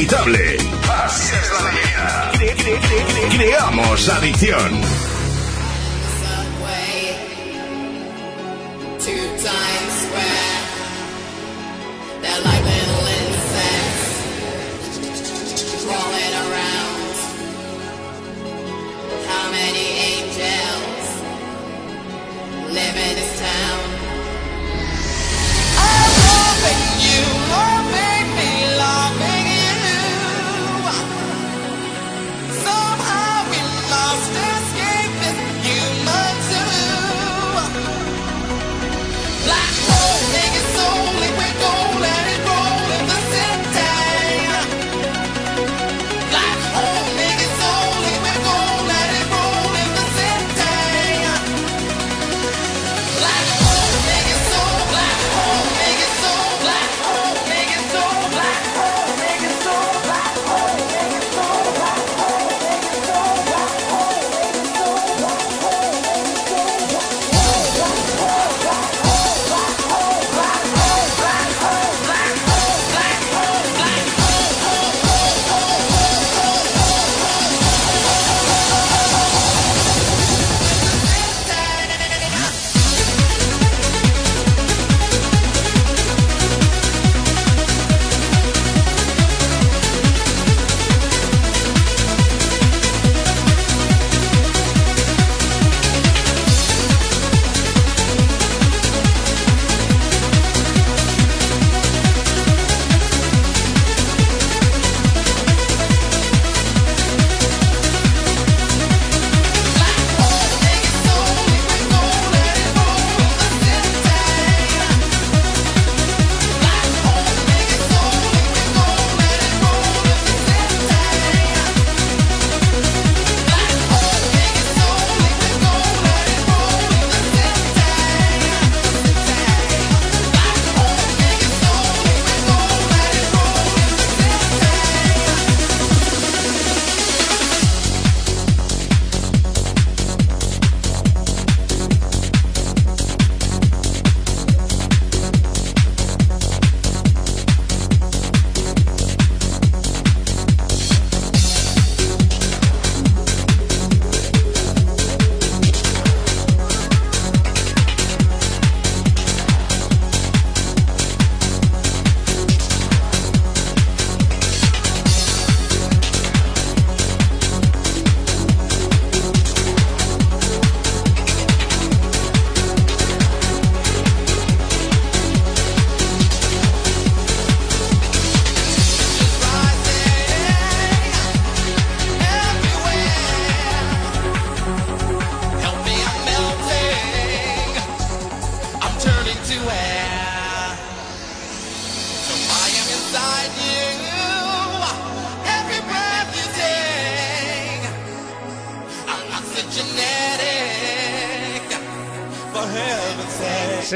Inimitable. Así la Creamos adicción.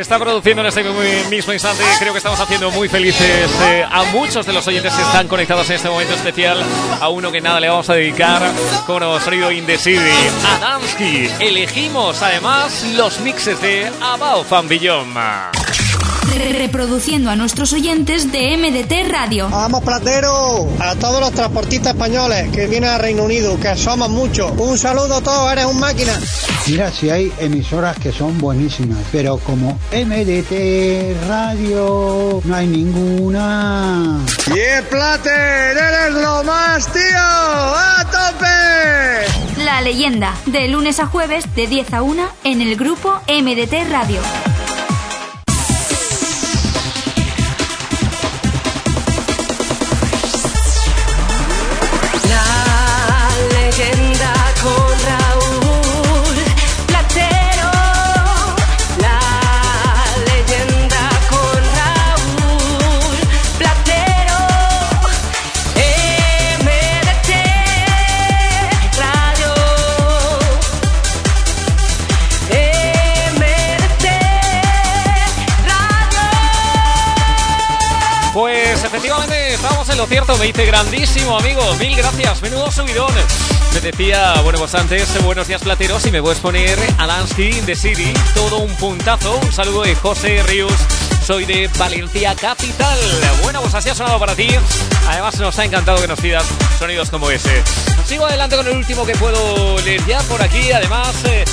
Está produciendo en este mismo instante. Creo que estamos haciendo muy felices eh, a muchos de los oyentes que están conectados en este momento especial. A uno que nada le vamos a dedicar como sonido in the city. A Dansky. Elegimos además los mixes de Beyond. Re- Reproduciendo a nuestros oyentes de MDT Radio. Vamos, Platero, a todos los transportistas españoles que vienen al Reino Unido, que somos muchos. Un saludo a todos, eres un máquina. Mira, si hay emisoras que son buenísimas, pero como MDT Radio no hay ninguna. Y el Plater, eres lo más, tío. ¡A tope! La leyenda, de lunes a jueves de 10 a 1 en el grupo MDT Radio. Me dice grandísimo amigo, mil gracias, menudo subidón. Me decía, bueno pues antes, buenos días plateros y me puedes poner Alansky the City, todo un puntazo, un saludo de José Ríos, soy de Valencia Capital. Bueno pues así ha sonado para ti, además nos ha encantado que nos pidas sonidos como ese. Sigo adelante con el último que puedo leer ya por aquí, además... eh,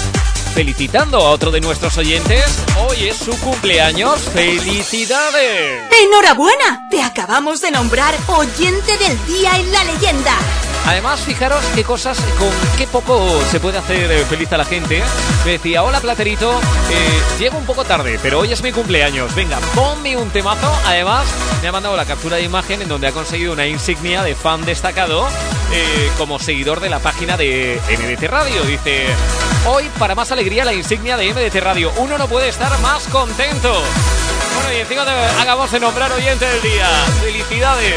felicitando a otro de nuestros oyentes. Hoy es su cumpleaños. ¡Felicidades! ¡Enhorabuena! Te acabamos de nombrar oyente del día en la leyenda. Además, fijaros qué cosas, con qué poco se puede hacer eh, feliz a la gente. Me decía, hola Platerito, eh, llego un poco tarde, pero hoy es mi cumpleaños. Venga, ponme un temazo. Además, me ha mandado la captura de imagen en donde ha conseguido una insignia de fan destacado eh, como seguidor de la página de MDT Radio. Dice, hoy para más alegría la insignia de MDT Radio. Uno no puede estar más contento. Bueno, y encima te acabamos de nombrar oyente del día. ¡Felicidades!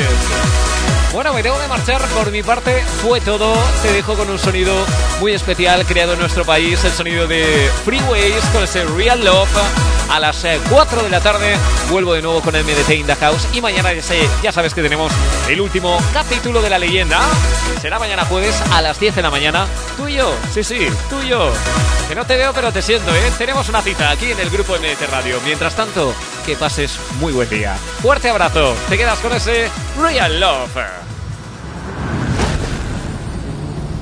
Bueno, me tengo que marchar. Por mi parte, fue todo. Te dejo con un sonido muy especial creado en nuestro país, el sonido de Freeways con ese Real Love. A las eh, 4 de la tarde vuelvo de nuevo con el MDT in House. Y mañana ya sabes que tenemos el último capítulo de la leyenda. Será mañana jueves a las 10 de la mañana. Tú y yo, sí, sí, tú y yo. Que no te veo, pero te siento, ¿eh? Tenemos una cita aquí en el grupo MDT Radio. Mientras tanto, que pases muy buen día. Fuerte abrazo. Te quedas con ese Real Love.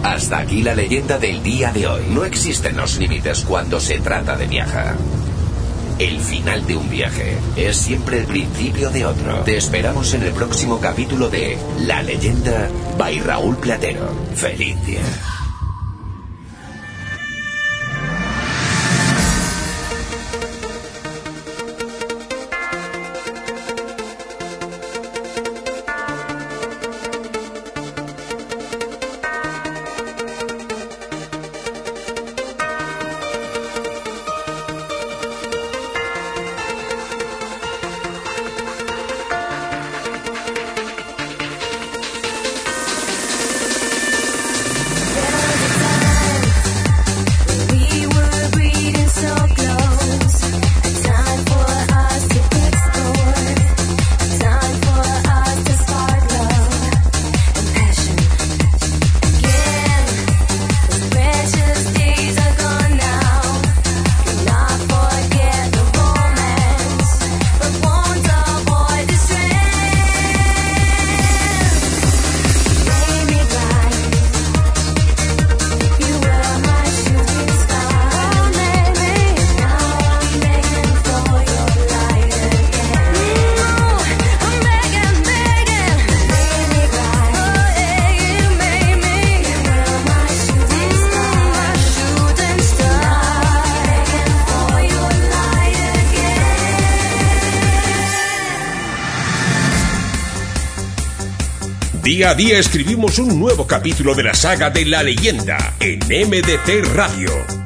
Hasta aquí la leyenda del día de hoy. No existen los límites cuando se trata de viajar. El final de un viaje es siempre el principio de otro. Te esperamos en el próximo capítulo de La leyenda by Raúl Platero. Feliz día. Día a día escribimos un nuevo capítulo de la saga de la leyenda en MDT Radio.